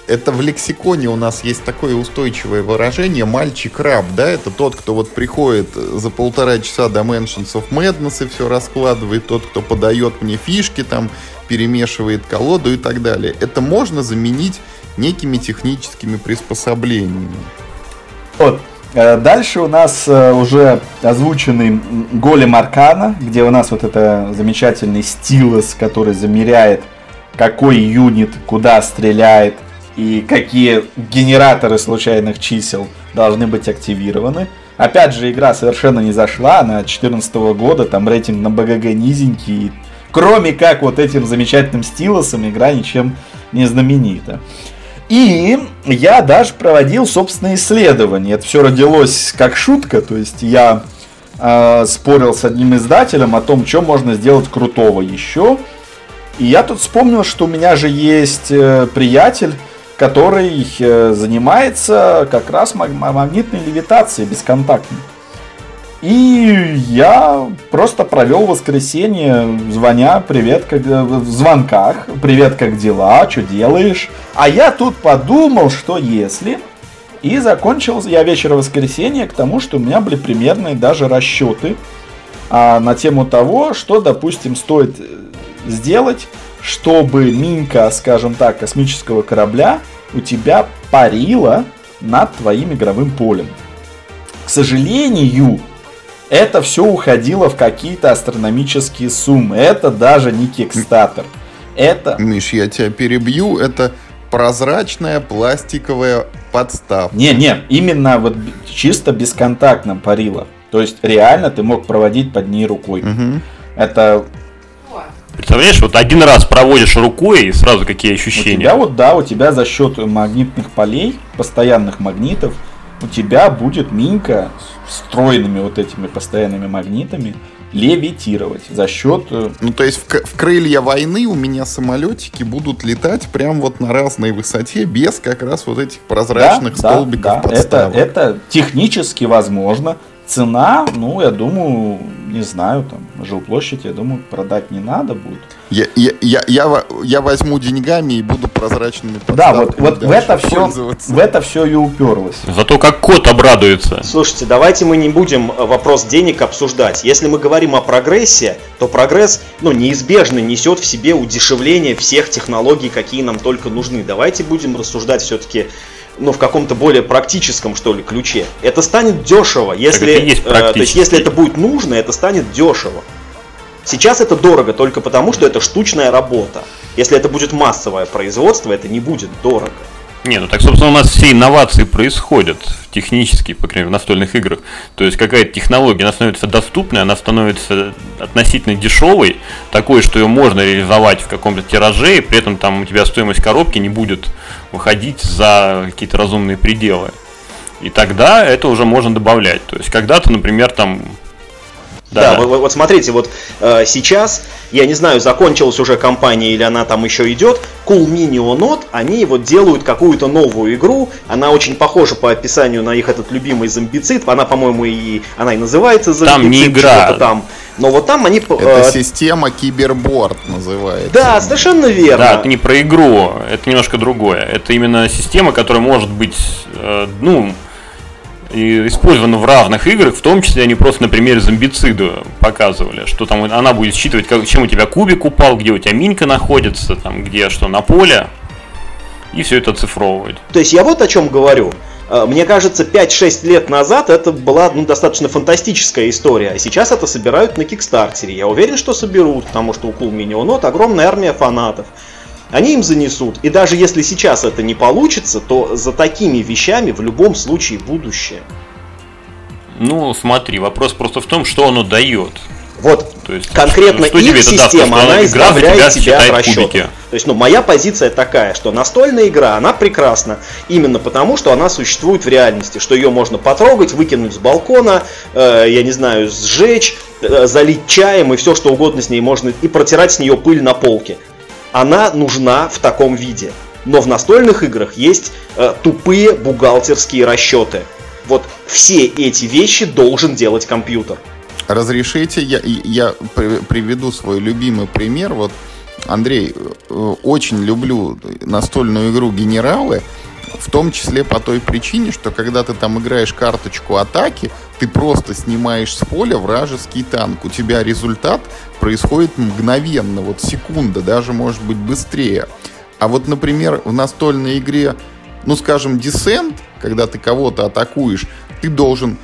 это в лексиконе у нас есть такое устойчивое выражение «мальчик-раб», да, это тот, кто вот приходит за полтора часа до Mansions of Madness и все раскладывает, тот, кто подает мне фишки, там, перемешивает колоду и так далее. Это можно заменить некими техническими приспособлениями. Вот, э, Дальше у нас э, уже озвученный голем Аркана, где у нас вот это замечательный стилус, который замеряет, какой юнит куда стреляет, и какие генераторы случайных чисел должны быть активированы. Опять же, игра совершенно не зашла, она 2014 года, там рейтинг на БГГ низенький. Кроме как вот этим замечательным стилусом, игра ничем не знаменита. И я даже проводил собственные исследования. Это все родилось как шутка, то есть я э, спорил с одним издателем о том, что можно сделать крутого еще. И я тут вспомнил, что у меня же есть э, приятель, который э, занимается как раз магнитной левитацией бесконтактной. И я просто провел воскресенье, звоня, привет, как э, в звонках, привет, как дела, что делаешь. А я тут подумал, что если... И закончил я вечер воскресенья к тому, что у меня были примерные даже расчеты а, на тему того, что, допустим, стоит э, сделать, чтобы минька, скажем так, космического корабля у тебя парила над твоим игровым полем. К сожалению, это все уходило в какие-то астрономические суммы. Это даже не кикстатер. Это... Миш, я тебя перебью. Это прозрачная пластиковая подставка. Не-не, именно вот чисто бесконтактно парила. То есть реально ты мог проводить под ней рукой. Угу. Это Представляешь, вот один раз проводишь рукой, и сразу какие ощущения? У тебя вот, да, у тебя за счет магнитных полей, постоянных магнитов, у тебя будет минька с встроенными вот этими постоянными магнитами левитировать за счет... Э, ну, то есть в, в крылья войны у меня самолетики будут летать прям вот на разной высоте без как раз вот этих прозрачных да, столбиков да, да. подставок. Это, это технически возможно. Цена, ну, я думаю, не знаю, там, жилплощадь, я думаю, продать не надо будет. Я, я, я, я, я возьму деньгами и буду прозрачными Да, вот, вот в, это все, в это все и уперлось. Зато как кот обрадуется. Слушайте, давайте мы не будем э, вопрос денег обсуждать. Если мы говорим о прогрессе, то прогресс ну, неизбежно несет в себе удешевление всех технологий, какие нам только нужны. Давайте будем рассуждать все-таки ну, в каком-то более практическом, что ли, ключе. Это станет дешево. Если, есть э, то есть, если это будет нужно, это станет дешево. Сейчас это дорого только потому, что это штучная работа. Если это будет массовое производство, это не будет дорого. Не, ну так, собственно, у нас все инновации происходят технически, по крайней мере, в настольных играх. То есть какая-то технология, она становится доступной, она становится относительно дешевой, такой, что ее можно реализовать в каком-то тираже, и при этом там у тебя стоимость коробки не будет выходить за какие-то разумные пределы. И тогда это уже можно добавлять. То есть когда-то, например, там Да, да. Вот, вот смотрите, вот э, сейчас, я не знаю, закончилась уже кампания или она там еще идет, Cool Mini Not, они вот делают какую-то новую игру, она очень похожа по описанию на их этот любимый зомбицид, она, по-моему, и она и называется зомбицид. Там не игра. Там. Но вот там они... Это э, система киберборд называется. Да, совершенно верно. Да, это не про игру, это немножко другое. Это именно система, которая может быть, э, ну, использована в равных играх, в том числе они просто на примере зомбицида показывали, что там она будет считывать, как, чем у тебя кубик упал, где у тебя минька находится, там где что на поле, и все это оцифровывать. То есть я вот о чем говорю. Э, мне кажется, 5-6 лет назад это была ну, достаточно фантастическая история, а сейчас это собирают на Кикстартере. Я уверен, что соберут, потому что у Cool Mini огромная армия фанатов. Они им занесут. И даже если сейчас это не получится, то за такими вещами в любом случае будущее. Ну, смотри, вопрос просто в том, что оно дает. Вот То есть, конкретно что, их система, даст, она избавляет тебя от расчета. То есть, ну, моя позиция такая, что настольная игра, она прекрасна именно потому, что она существует в реальности, что ее можно потрогать, выкинуть с балкона, э, я не знаю, сжечь, э, залить чаем и все что угодно с ней можно, и протирать с нее пыль на полке. Она нужна в таком виде. Но в настольных играх есть э, тупые бухгалтерские расчеты. Вот все эти вещи должен делать компьютер. Разрешите, я, я приведу свой любимый пример. Вот, Андрей, э, очень люблю настольную игру «Генералы», в том числе по той причине, что когда ты там играешь карточку атаки, ты просто снимаешь с поля вражеский танк. У тебя результат происходит мгновенно, вот секунда, даже может быть быстрее. А вот, например, в настольной игре, ну, скажем, Descent, когда ты кого-то атакуешь, ты должен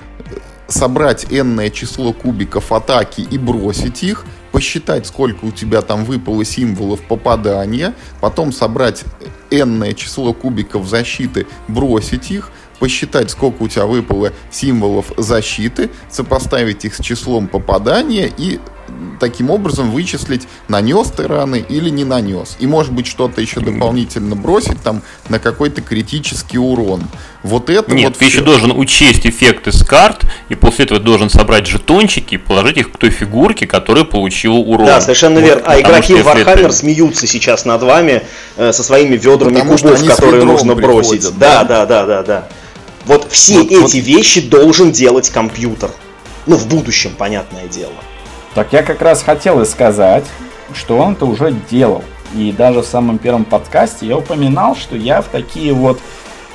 собрать энное число кубиков атаки и бросить их, посчитать, сколько у тебя там выпало символов попадания, потом собрать энное число кубиков защиты, бросить их, посчитать, сколько у тебя выпало символов защиты, сопоставить их с числом попадания и таким образом вычислить, нанес ты раны или не нанес. И может быть что-то еще дополнительно бросить там на какой-то критический урон. Вот это Нет, вот ты все... еще должен учесть эффекты с карт, и после этого должен собрать жетончики и положить их к той фигурке, которая получила урон. Да, совершенно вот, верно. А игроки в Warhammer это... смеются сейчас над вами э, со своими ведрами Потому кубов, которые нужно бросить. Да, да, да, да, да. Вот все вот, эти вот... вещи должен делать компьютер. Ну, в будущем, понятное дело. Так я как раз хотел и сказать, что он это уже делал. И даже в самом первом подкасте я упоминал, что я в такие вот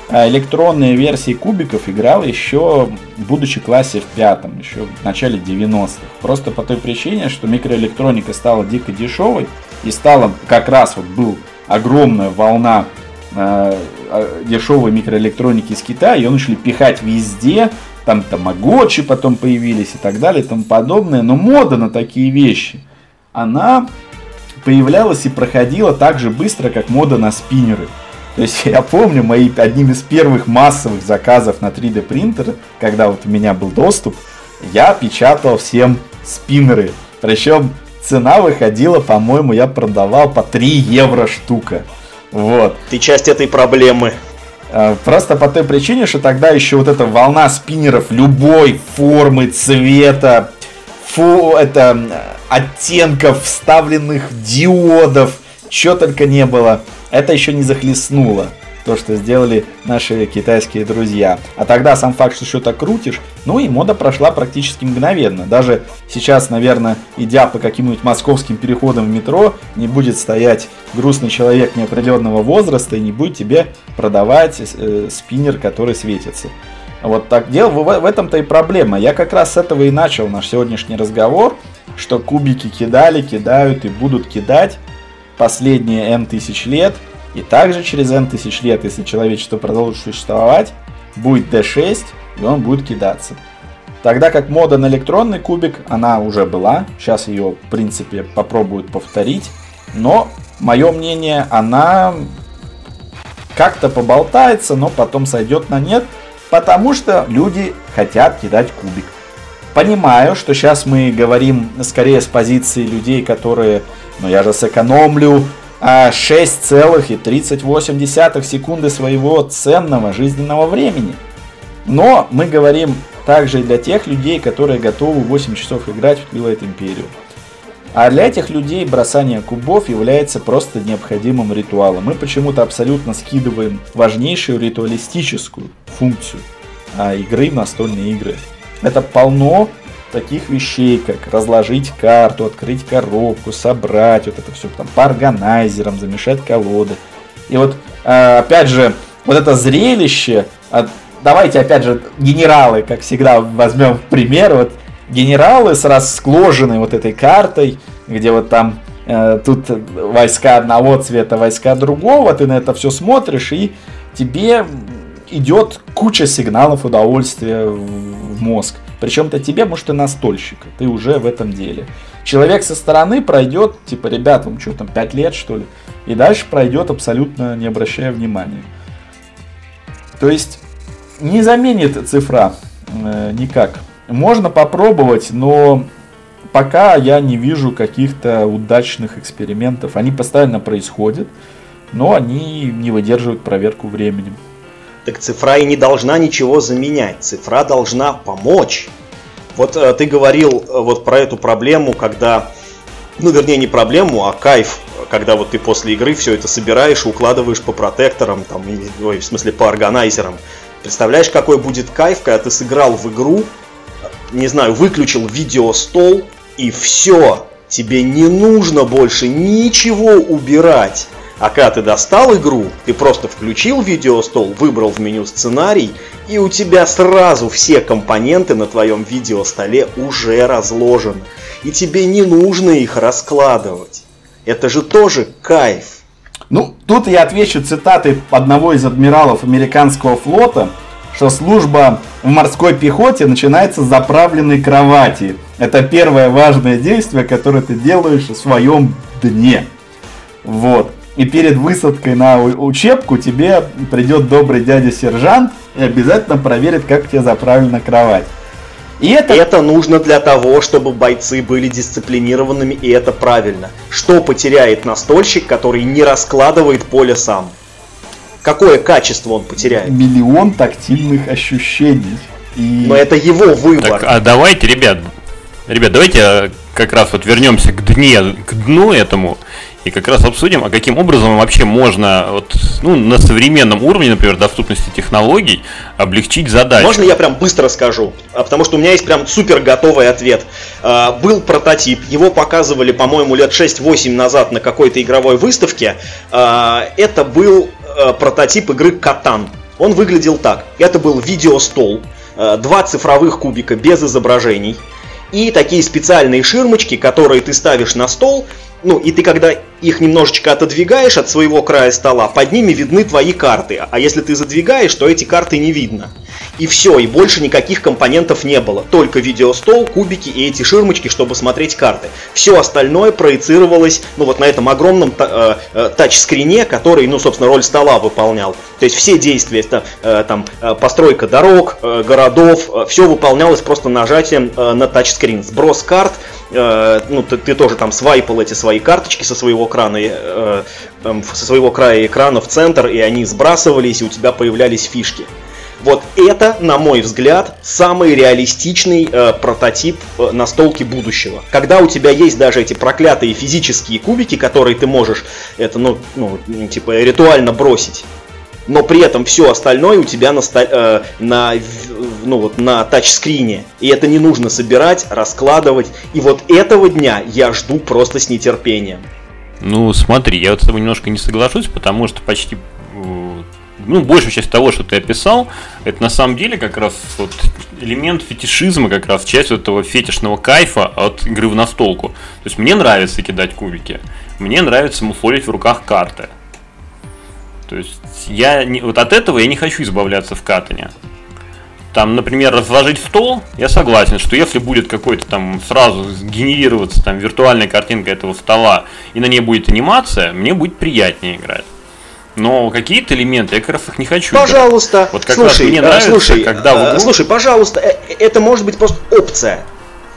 э, электронные версии кубиков играл еще, будучи классе в пятом, еще в начале 90-х. Просто по той причине, что микроэлектроника стала дико дешевой, и стала как раз вот был огромная волна э дешевой микроэлектроники из Китая, ее начали пихать везде, там тамагочи потом появились и так далее и тому подобное. Но мода на такие вещи, она появлялась и проходила так же быстро, как мода на спиннеры. То есть я помню мои, одним из первых массовых заказов на 3D принтер, когда вот у меня был доступ, я печатал всем спиннеры. Причем цена выходила, по-моему, я продавал по 3 евро штука. Вот. Ты часть этой проблемы. Э, просто по той причине, что тогда еще вот эта волна спиннеров любой формы, цвета, фу, это оттенков, вставленных диодов, что только не было, это еще не захлестнуло то, что сделали наши китайские друзья. А тогда сам факт, что что-то крутишь, ну и мода прошла практически мгновенно. Даже сейчас, наверное, идя по каким-нибудь московским переходам в метро, не будет стоять грустный человек неопределенного возраста и не будет тебе продавать э, спиннер, который светится. Вот так дело, в, в этом-то и проблема. Я как раз с этого и начал наш сегодняшний разговор, что кубики кидали, кидают и будут кидать последние N тысяч лет – и также через N тысяч лет, если человечество продолжит существовать, будет D6, и он будет кидаться. Тогда как мода на электронный кубик, она уже была. Сейчас ее, в принципе, попробуют повторить. Но, мое мнение, она как-то поболтается, но потом сойдет на нет, потому что люди хотят кидать кубик. Понимаю, что сейчас мы говорим скорее с позиции людей, которые, ну я же сэкономлю, 6,38 секунды своего ценного жизненного времени. Но мы говорим также и для тех людей, которые готовы 8 часов играть в Twilight Imperium. А для этих людей бросание кубов является просто необходимым ритуалом. Мы почему-то абсолютно скидываем важнейшую ритуалистическую функцию а, игры в настольные игры. Это полно таких вещей, как разложить карту, открыть коробку, собрать вот это все там по органайзерам, замешать колоды. И вот, а, опять же, вот это зрелище, давайте опять же генералы, как всегда, возьмем пример, вот генералы с расложенной вот этой картой, где вот там э, тут войска одного цвета, войска другого, ты на это все смотришь, и тебе идет куча сигналов удовольствия в мозг. Причем-то тебе, может, и настольщика, ты уже в этом деле. Человек со стороны пройдет, типа, ребят, вам что там, 5 лет, что ли? И дальше пройдет абсолютно не обращая внимания. То есть, не заменит цифра э, никак. Можно попробовать, но пока я не вижу каких-то удачных экспериментов. Они постоянно происходят, но они не выдерживают проверку временем. Так цифра и не должна ничего заменять. Цифра должна помочь. Вот э, ты говорил э, вот про эту проблему, когда, ну вернее не проблему, а кайф, когда вот ты после игры все это собираешь и укладываешь по протекторам, там, ой, в смысле по органайзерам. Представляешь, какой будет кайф, когда ты сыграл в игру, не знаю, выключил видеостол, и все. Тебе не нужно больше ничего убирать. А когда ты достал игру, ты просто включил видеостол, выбрал в меню сценарий, и у тебя сразу все компоненты на твоем видеостоле уже разложены. И тебе не нужно их раскладывать. Это же тоже кайф. Ну, тут я отвечу цитатой одного из адмиралов американского флота, что служба в морской пехоте начинается с заправленной кровати. Это первое важное действие, которое ты делаешь в своем дне. Вот. И перед высадкой на учебку тебе придет добрый дядя-сержант и обязательно проверит, как тебе заправлена кровать. И это... это нужно для того, чтобы бойцы были дисциплинированными, и это правильно. Что потеряет настольщик, который не раскладывает поле сам? какое качество он потеряет. Миллион тактильных ощущений. И... Но это его выбор. Так, а давайте, ребят, ребят, давайте а, как раз вот вернемся к дне, к дну этому и как раз обсудим, а каким образом вообще можно вот, ну, на современном уровне, например, доступности технологий облегчить задачу. Можно я прям быстро скажу? А, потому что у меня есть прям супер готовый ответ. А, был прототип, его показывали, по-моему, лет 6-8 назад на какой-то игровой выставке. Это был прототип игры Катан. Он выглядел так. Это был видеостол, два цифровых кубика без изображений и такие специальные ширмочки, которые ты ставишь на стол, ну и ты когда их немножечко отодвигаешь от своего края стола, под ними видны твои карты, а если ты задвигаешь, то эти карты не видно. И все, и больше никаких компонентов не было. Только видеостол, кубики и эти ширмочки, чтобы смотреть карты. Все остальное проецировалось, ну вот на этом огромном э, э, тачскрине, который, ну, собственно, роль стола выполнял. То есть все действия, это, э, там, постройка дорог, городов, все выполнялось просто нажатием на тачскрин. Сброс карт, ну, ты, ты тоже там свайпал эти свои карточки со своего крана, со своего края экрана в центр, и они сбрасывались, и у тебя появлялись фишки. Вот это, на мой взгляд, самый реалистичный э, прототип э, настолки будущего. Когда у тебя есть даже эти проклятые физические кубики, которые ты можешь, это, ну, ну типа, ритуально бросить. Но при этом все остальное у тебя на, э, на, ну, вот, на тачскрине. И это не нужно собирать, раскладывать. И вот этого дня я жду просто с нетерпением. Ну, смотри, я вот с тобой немножко не соглашусь, потому что почти ну, большая часть того, что ты описал, это на самом деле как раз вот элемент фетишизма, как раз часть вот этого фетишного кайфа от игры в настолку. То есть мне нравится кидать кубики, мне нравится муфолить в руках карты. То есть я не, вот от этого я не хочу избавляться в катане. Там, например, разложить стол, я согласен, что если будет какой-то там сразу генерироваться там виртуальная картинка этого стола и на ней будет анимация, мне будет приятнее играть. Но какие-то элементы я как раз их не хочу. Пожалуйста. Играть. Вот как слушай, раз мне нравится, слушай, когда в игру... слушай, пожалуйста, э, это может быть просто опция.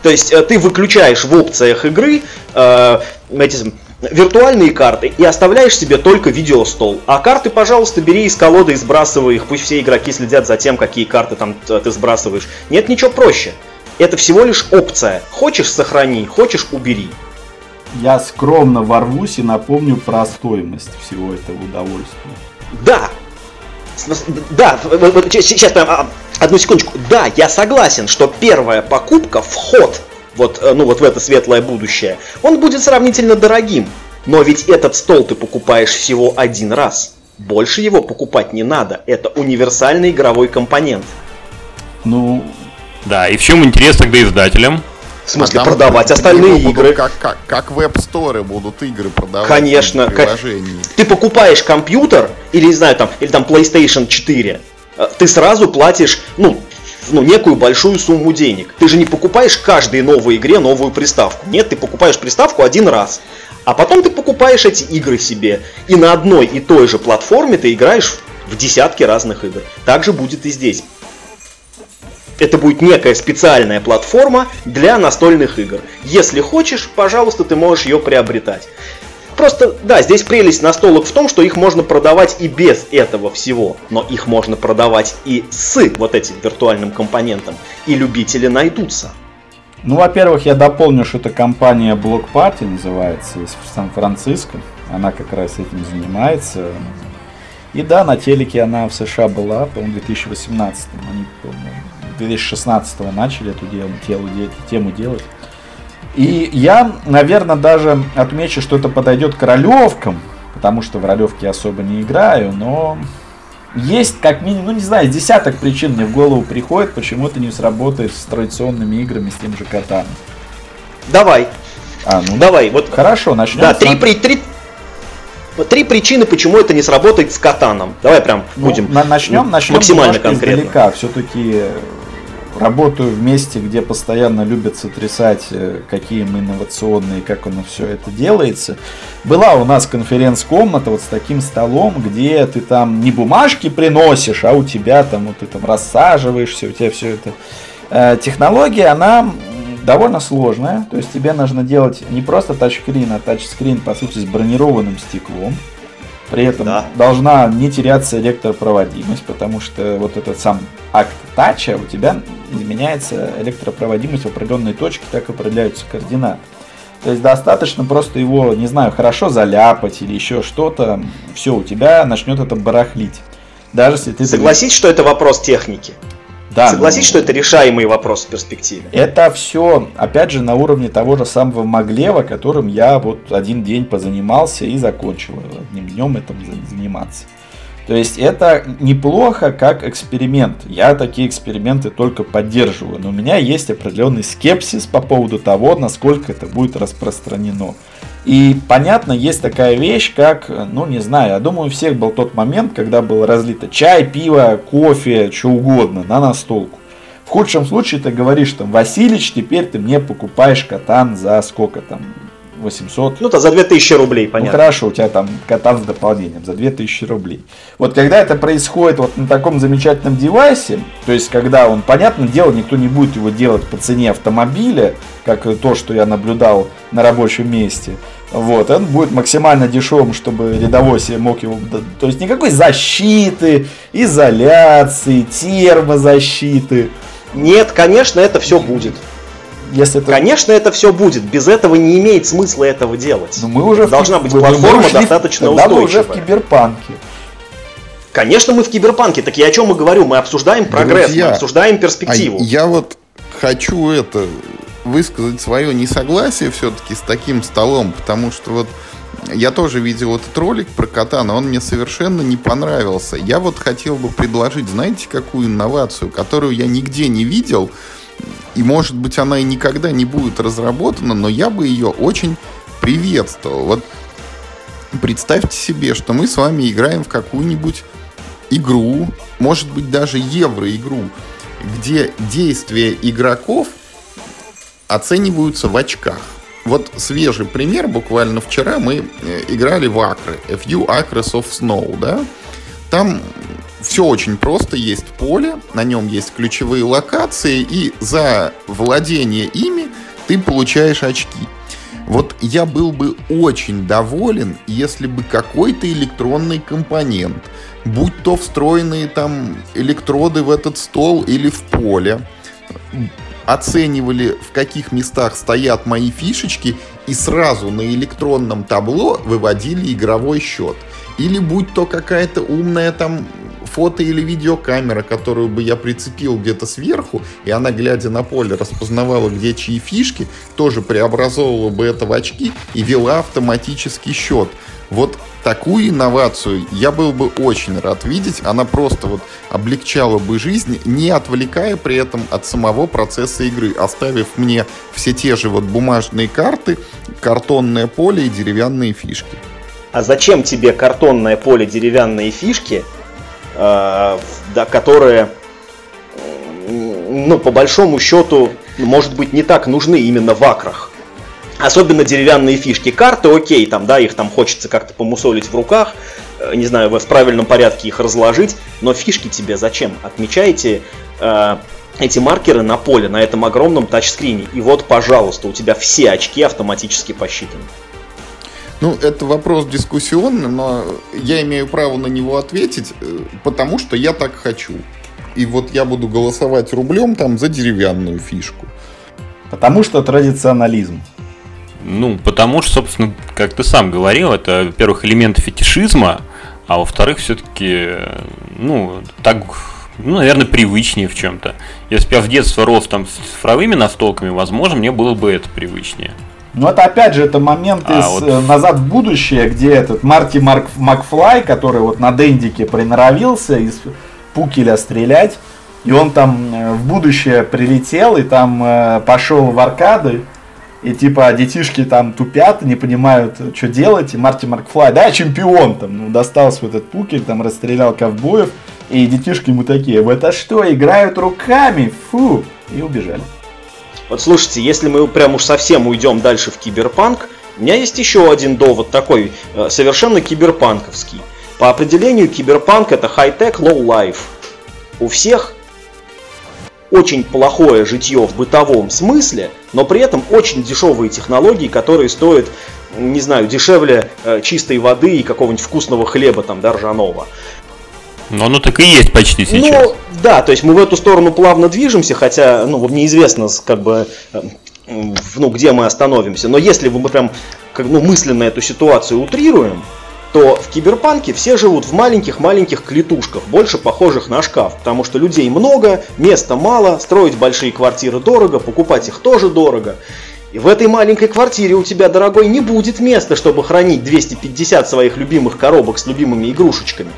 То есть э, ты выключаешь в опциях игры э, эти виртуальные карты и оставляешь себе только видеостол. А карты, пожалуйста, бери из колоды и сбрасывай их. Пусть все игроки следят за тем, какие карты там ты сбрасываешь. Нет ничего проще. Это всего лишь опция. Хочешь сохрани, хочешь убери. Я скромно ворвусь и напомню про стоимость всего этого удовольствия. Да, да, сейчас прям а, одну секундочку. Да, я согласен, что первая покупка, вход вот, э, ну, вот в это светлое будущее, он будет сравнительно дорогим. Но ведь этот стол ты покупаешь всего один раз. Больше его покупать не надо. Это универсальный игровой компонент. Ну, да, и в чем интерес тогда издателям? В смысле, а продавать остальные игры. Как, как, как веб-сторы будут игры продавать. Конечно. Как... Ты покупаешь компьютер, или, не знаю, там, или там PlayStation 4, э, ты сразу платишь, ну, ну, некую большую сумму денег. Ты же не покупаешь каждой новой игре новую приставку. Нет, ты покупаешь приставку один раз. А потом ты покупаешь эти игры себе. И на одной и той же платформе ты играешь в десятки разных игр. Так же будет и здесь это будет некая специальная платформа для настольных игр. Если хочешь, пожалуйста, ты можешь ее приобретать. Просто, да, здесь прелесть настолок в том, что их можно продавать и без этого всего, но их можно продавать и с вот этим виртуальным компонентом, и любители найдутся. Ну, во-первых, я дополню, что это компания Block Party называется из Сан-Франциско. Она как раз этим занимается. И да, на телеке она в США была, по-моему, в 2018. Они, по-моему, 2016 начали эту тему, делать. И я, наверное, даже отмечу, что это подойдет к ролевкам, потому что в ролевке я особо не играю, но есть как минимум, ну не знаю, десяток причин мне в голову приходит, почему это не сработает с традиционными играми, с тем же котами. Давай. А, ну, Давай, вот. Хорошо, начнем. Да, три, при, три, три причины, почему это не сработает с катаном. Давай прям ну, будем начнем, начнем максимально конкретно. Все-таки работаю в месте, где постоянно любят сотрясать, э, какие мы инновационные, как оно все это делается. Была у нас конференц-комната вот с таким столом, где ты там не бумажки приносишь, а у тебя там, вот ты там рассаживаешься, у тебя все это. Э, технология, она довольно сложная, то есть тебе нужно делать не просто тачскрин, а тачскрин, по сути, с бронированным стеклом. При этом да. должна не теряться электропроводимость, потому что вот этот сам акт тача у тебя изменяется электропроводимость в определенной точке, так определяются координаты. То есть достаточно просто его, не знаю, хорошо заляпать или еще что-то, все, у тебя начнет это барахлить. Даже если ты... Согласись, что это вопрос техники. Да, Согласись, ну, что это решаемый вопрос в перспективе. Это все, опять же, на уровне того же самого Маглева, которым я вот один день позанимался и закончил одним днем этим заниматься. То есть это неплохо как эксперимент. Я такие эксперименты только поддерживаю. Но у меня есть определенный скепсис по поводу того, насколько это будет распространено. И понятно, есть такая вещь, как, ну не знаю, я думаю, у всех был тот момент, когда было разлито чай, пиво, кофе, что угодно на настолку. В худшем случае ты говоришь там, Василич, теперь ты мне покупаешь катан за сколько там, 800. Ну, то за 2000 рублей, ну, понятно. Ну, хорошо, у тебя там катан с дополнением за 2000 рублей. Вот когда это происходит вот на таком замечательном девайсе, то есть когда он, понятное дело, никто не будет его делать по цене автомобиля, как то, что я наблюдал на рабочем месте, вот, он будет максимально дешевым, чтобы рядовой себе мог его... То есть никакой защиты, изоляции, термозащиты. Нет, конечно, это все будет. Если это... Конечно, это все будет. Без этого не имеет смысла этого делать. Но мы уже Должна в... быть платформа мы достаточно устойчивая. мы уже в киберпанке. Конечно, мы в киберпанке. Так я о чем мы говорю? Мы обсуждаем прогресс, Друзья, мы обсуждаем перспективу. А я вот хочу это высказать свое несогласие все-таки с таким столом, потому что вот я тоже видел этот ролик про кота, но он мне совершенно не понравился. Я вот хотел бы предложить, знаете, какую инновацию, которую я нигде не видел, и, может быть, она и никогда не будет разработана, но я бы ее очень приветствовал. Вот представьте себе, что мы с вами играем в какую-нибудь игру, может быть, даже евроигру, где действия игроков оцениваются в очках. Вот свежий пример, буквально вчера мы э, играли в акры, A Few Acres of Snow, да? Там все очень просто. Есть поле, на нем есть ключевые локации, и за владение ими ты получаешь очки. Вот я был бы очень доволен, если бы какой-то электронный компонент, будь то встроенные там электроды в этот стол или в поле, оценивали, в каких местах стоят мои фишечки и сразу на электронном табло выводили игровой счет. Или будь то какая-то умная там фото или видеокамера, которую бы я прицепил где-то сверху, и она, глядя на поле, распознавала, где чьи фишки, тоже преобразовывала бы это в очки и вела автоматический счет. Вот такую инновацию я был бы очень рад видеть. Она просто вот облегчала бы жизнь, не отвлекая при этом от самого процесса игры, оставив мне все те же вот бумажные карты, картонное поле и деревянные фишки. А зачем тебе картонное поле, деревянные фишки, э, да, которые, ну, по большому счету, может быть, не так нужны именно в акрах? Особенно деревянные фишки. Карты, окей, там, да, их там хочется как-то помусолить в руках, э, не знаю, в правильном порядке их разложить, но фишки тебе зачем? Отмечаете э, эти маркеры на поле, на этом огромном тачскрине, и вот, пожалуйста, у тебя все очки автоматически посчитаны. Ну, это вопрос дискуссионный, но я имею право на него ответить, э, потому что я так хочу. И вот я буду голосовать рублем там за деревянную фишку. Потому что традиционализм. Ну, потому что, собственно, как ты сам говорил, это, во-первых, элементы фетишизма, а во-вторых, все-таки, ну, так, ну, наверное, привычнее в чем-то. Если бы я в детстве рос там с цифровыми настолками, возможно, мне было бы это привычнее. Ну, это опять же, это момент а, из вот... Э, «Назад в будущее», где этот Марти Марк, Макфлай, который вот на Дендике приноровился из пукеля стрелять, и он там э, в будущее прилетел и там э, пошел в аркады, и типа детишки там тупят, не понимают, что делать, и Марти Маркфлай, да, чемпион там, ну, достался вот этот пукель, там расстрелял ковбоев, и детишки ему такие, вы это что, играют руками, фу, и убежали. Вот слушайте, если мы прям уж совсем уйдем дальше в киберпанк, у меня есть еще один довод такой, э, совершенно киберпанковский. По определению киберпанк это high-tech, low-life. У всех очень плохое житье в бытовом смысле, но при этом очень дешевые технологии, которые стоят, не знаю, дешевле э, чистой воды и какого-нибудь вкусного хлеба там, да, ржаного. Но оно так и есть почти ну, сейчас. Ну, да, то есть мы в эту сторону плавно движемся, хотя, ну, неизвестно, как бы, э, ну, где мы остановимся. Но если мы прям, как, ну, мысленно эту ситуацию утрируем, то в киберпанке все живут в маленьких-маленьких клетушках, больше похожих на шкаф, потому что людей много, места мало, строить большие квартиры дорого, покупать их тоже дорого. И в этой маленькой квартире у тебя, дорогой, не будет места, чтобы хранить 250 своих любимых коробок с любимыми игрушечками.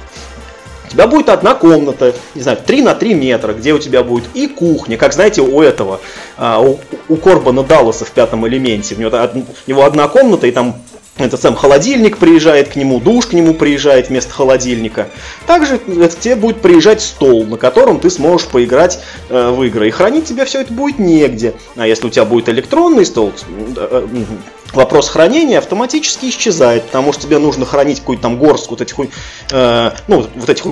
У тебя будет одна комната, не знаю, 3 на 3 метра, где у тебя будет и кухня, как знаете, у этого, а, у, у Корбана Далласа в пятом элементе. У него, у него одна комната, и там этот сам холодильник приезжает к нему, душ к нему приезжает вместо холодильника. Также к тебе будет приезжать стол, на котором ты сможешь поиграть э, в игры. И хранить тебе все это будет негде. А если у тебя будет электронный стол, э, вопрос хранения автоматически исчезает, потому что тебе нужно хранить какую-то там горстку вот этих, э, ну, вот этих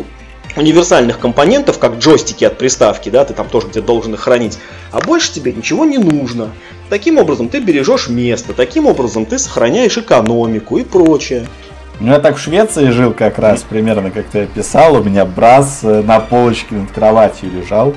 универсальных компонентов, как джойстики от приставки, да, ты там тоже где должен их хранить, а больше тебе ничего не нужно. Таким образом ты бережешь место, таким образом ты сохраняешь экономику и прочее. Ну, я так в Швеции жил как раз, примерно как ты описал. У меня брас э, на полочке над кроватью лежал.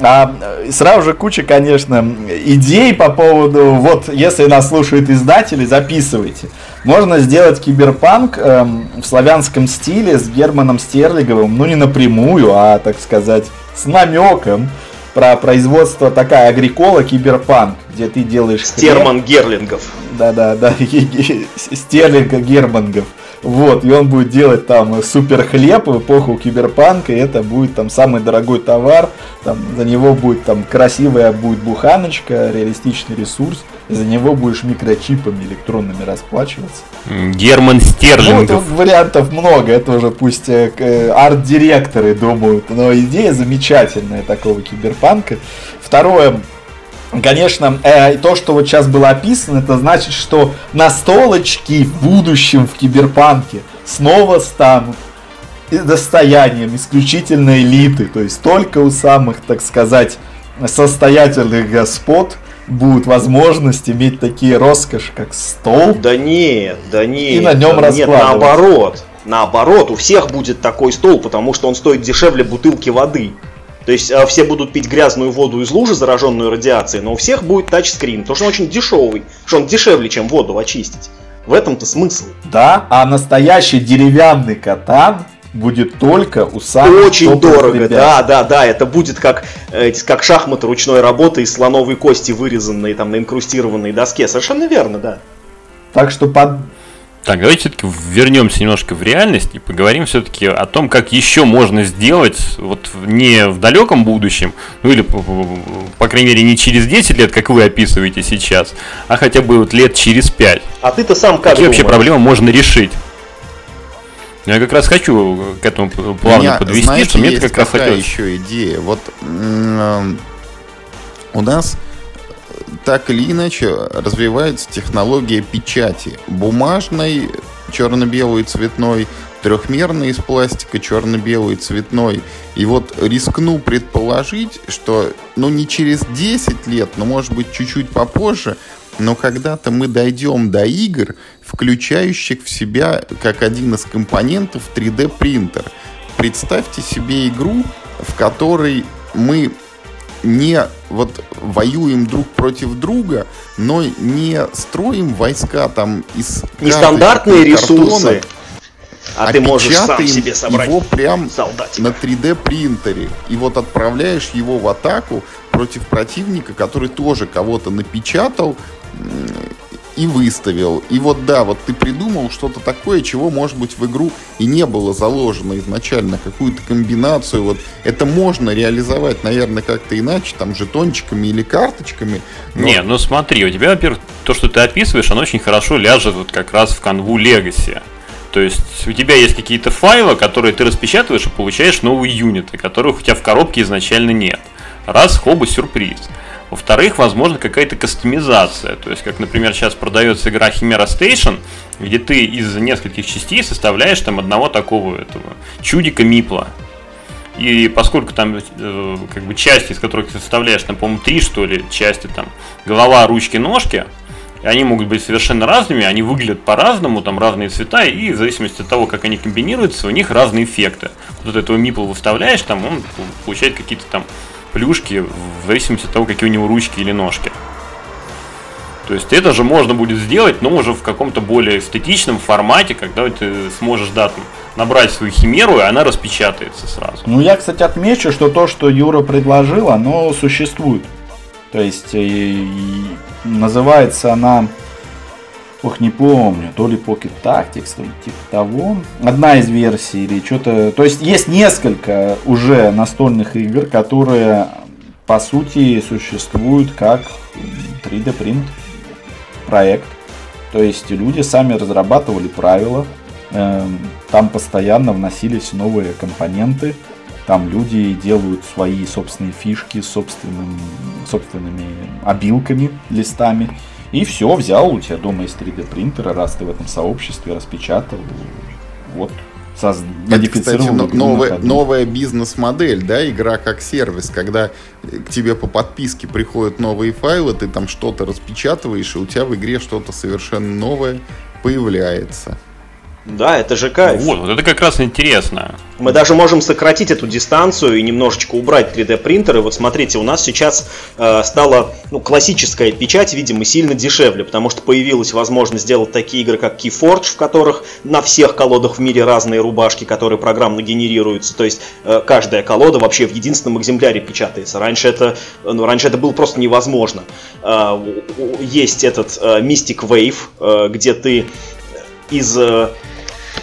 А э, сразу же куча, конечно, идей по поводу, вот, если нас слушают издатели, записывайте. Можно сделать киберпанк эм, в славянском стиле с Германом Стерлиговым, ну не напрямую, а, так сказать, с намеком про производство такая агрикола киберпанк, где ты делаешь... Стерман Герлингов. Да-да-да, Стерлинга Германгов. Вот, и он будет делать там супер хлеб в эпоху киберпанка, и это будет там самый дорогой товар, там за него будет там красивая будет буханочка, реалистичный ресурс, и за него будешь микрочипами электронными расплачиваться. Герман Стерлингов. Ну, тут вариантов много, это уже пусть э, арт-директоры думают, но идея замечательная такого киберпанка. Второе, Конечно, э, то, что вот сейчас было описано, это значит, что настолочки в будущем в киберпанке снова станут достоянием исключительно элиты. То есть только у самых, так сказать, состоятельных господ будут возможность иметь такие роскоши, как стол. Да нет, да нет. И на нем да Нет, наоборот. Наоборот, у всех будет такой стол, потому что он стоит дешевле бутылки воды. То есть э, все будут пить грязную воду из лужи, зараженную радиацией, но у всех будет тачскрин, потому что он очень дешевый, что он дешевле, чем воду очистить. В этом-то смысл. Да, а настоящий деревянный катан будет только у самых Очень дорого, ребят. да, да, да. Это будет как, э, как шахматы ручной работы из слоновой кости, вырезанные там на инкрустированной доске. Совершенно верно, да. Так что под... Так, давайте все-таки вернемся немножко в реальность и поговорим все-таки о том, как еще можно сделать, вот не в далеком будущем, ну или, по, крайней мере, не через 10 лет, как вы описываете сейчас, а хотя бы вот лет через 5. А ты-то сам как Какие вообще думаешь? проблемы можно решить? Ну, Я как раз хочу к этому плавно меня, подвести, знаете, что мне как раз какая хотелось. еще идея. Вот м, у нас э, так или иначе развивается технология печати. Бумажной, черно-белой, цветной, трехмерной из пластика, черно-белый, цветной. И вот рискну предположить, что, ну, не через 10 лет, но, может быть, чуть-чуть попозже, но когда-то мы дойдем до игр, включающих в себя как один из компонентов 3D принтер. Представьте себе игру, в которой мы не вот воюем друг против друга, но не строим войска там из Нестандартные ресурсы. картона, А ты можешь сам себе собрать его прям солдатика. на 3D принтере. И вот отправляешь его в атаку против противника, который тоже кого-то напечатал и выставил. И вот да, вот ты придумал что-то такое, чего, может быть, в игру и не было заложено изначально, какую-то комбинацию. Вот это можно реализовать, наверное, как-то иначе, там, жетончиками или карточками. но- Не, ну смотри, у тебя, во-первых, то, что ты описываешь, оно очень хорошо ляжет вот как раз в канву Legacy. То есть у тебя есть какие-то файлы, которые ты распечатываешь и получаешь новые юниты, которых у тебя в коробке изначально нет. Раз, хоба, сюрприз. Во-вторых, возможно, какая-то кастомизация. То есть, как, например, сейчас продается игра Chimera Station, где ты из нескольких частей составляешь там одного такого этого чудика Мипла. И поскольку там э, как бы части, из которых ты составляешь, там, по-моему, три, что ли, части, там, голова, ручки, ножки, они могут быть совершенно разными, они выглядят по-разному, там разные цвета, и в зависимости от того, как они комбинируются, у них разные эффекты. Вот этого мипла выставляешь, там он получает какие-то там плюшки в зависимости от того, какие у него ручки или ножки. То есть это же можно будет сделать, но уже в каком-то более эстетичном формате, когда ты сможешь, да, там, набрать свою химеру, и она распечатается сразу. Ну, я, кстати, отмечу, что то, что Юра предложил, оно существует. То есть, э, и- называется она, ох, не помню, то ли Pocket Tactics, то ли типа того. Одна из версий или что-то... То есть, есть несколько уже настольных игр, которые, по сути, существуют как 3D принт проект. То есть, люди сами разрабатывали правила, Эм, Там постоянно вносились новые компоненты. Там люди делают свои собственные фишки с собственным, собственными обилками, листами. И все, взял у тебя дома из 3D принтера, раз ты в этом сообществе распечатал. Вот, соз... Это, кстати, но- новая, новая бизнес-модель, да, игра как сервис, когда э, к тебе по подписке приходят новые файлы, ты там что-то распечатываешь, и у тебя в игре что-то совершенно новое появляется. Да, это же кайф. Вот, вот это как раз интересно. Мы даже можем сократить эту дистанцию и немножечко убрать 3D принтеры. Вот смотрите, у нас сейчас э, стала ну, классическая печать, видимо, сильно дешевле, потому что появилась возможность сделать такие игры, как Keyforge, в которых на всех колодах в мире разные рубашки, которые программно генерируются. То есть э, каждая колода вообще в единственном экземпляре печатается. Раньше это, ну, раньше это было просто невозможно. Э, есть этот э, Mystic Wave, э, где ты из э,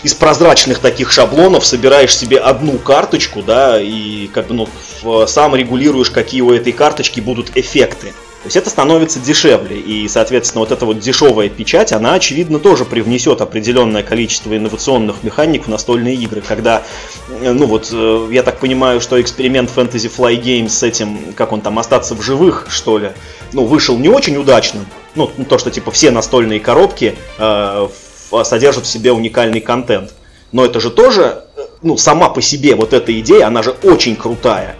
из прозрачных таких шаблонов собираешь себе одну карточку, да, и как бы ну, сам регулируешь, какие у этой карточки будут эффекты. То есть это становится дешевле, и, соответственно, вот эта вот дешевая печать, она, очевидно, тоже привнесет определенное количество инновационных механик в настольные игры, когда, э, ну вот, э, я так понимаю, что эксперимент Fantasy Fly Games с этим, как он там, остаться в живых, что ли, ну, вышел не очень удачным, ну, то, что, типа, все настольные коробки э, в- содержат в себе уникальный контент. Но это же тоже, э, ну, сама по себе вот эта идея, она же очень крутая.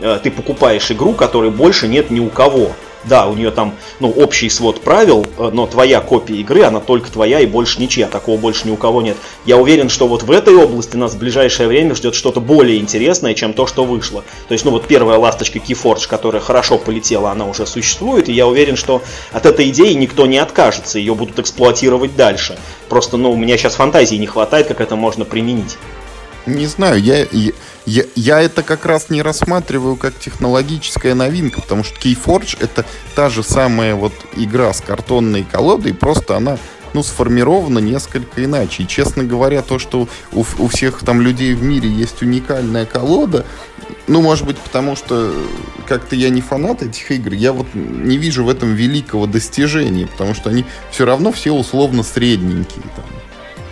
Э, Ты покупаешь игру, которой больше нет ни у кого. Да, у нее там, ну, общий свод правил, э, но твоя копия игры, она только твоя и больше ничья, такого больше ни у кого нет. Я уверен, что вот в этой области нас в ближайшее время ждет что-то более интересное, чем то, что вышло. То есть, ну, вот первая ласточка Keyforge, которая хорошо полетела, она уже существует, и я уверен, что от этой идеи никто не откажется, ее будут эксплуатировать дальше. Просто, ну, у меня сейчас фантазии не хватает, как это можно применить. Не знаю, я, я, я это как раз не рассматриваю как технологическая новинка, потому что Keyforge это та же самая вот игра с картонной колодой, просто она ну, сформирована несколько иначе. И, честно говоря, то, что у, у всех там людей в мире есть уникальная колода, ну, может быть, потому что как-то я не фанат этих игр, я вот не вижу в этом великого достижения, потому что они все равно все условно средненькие. Там.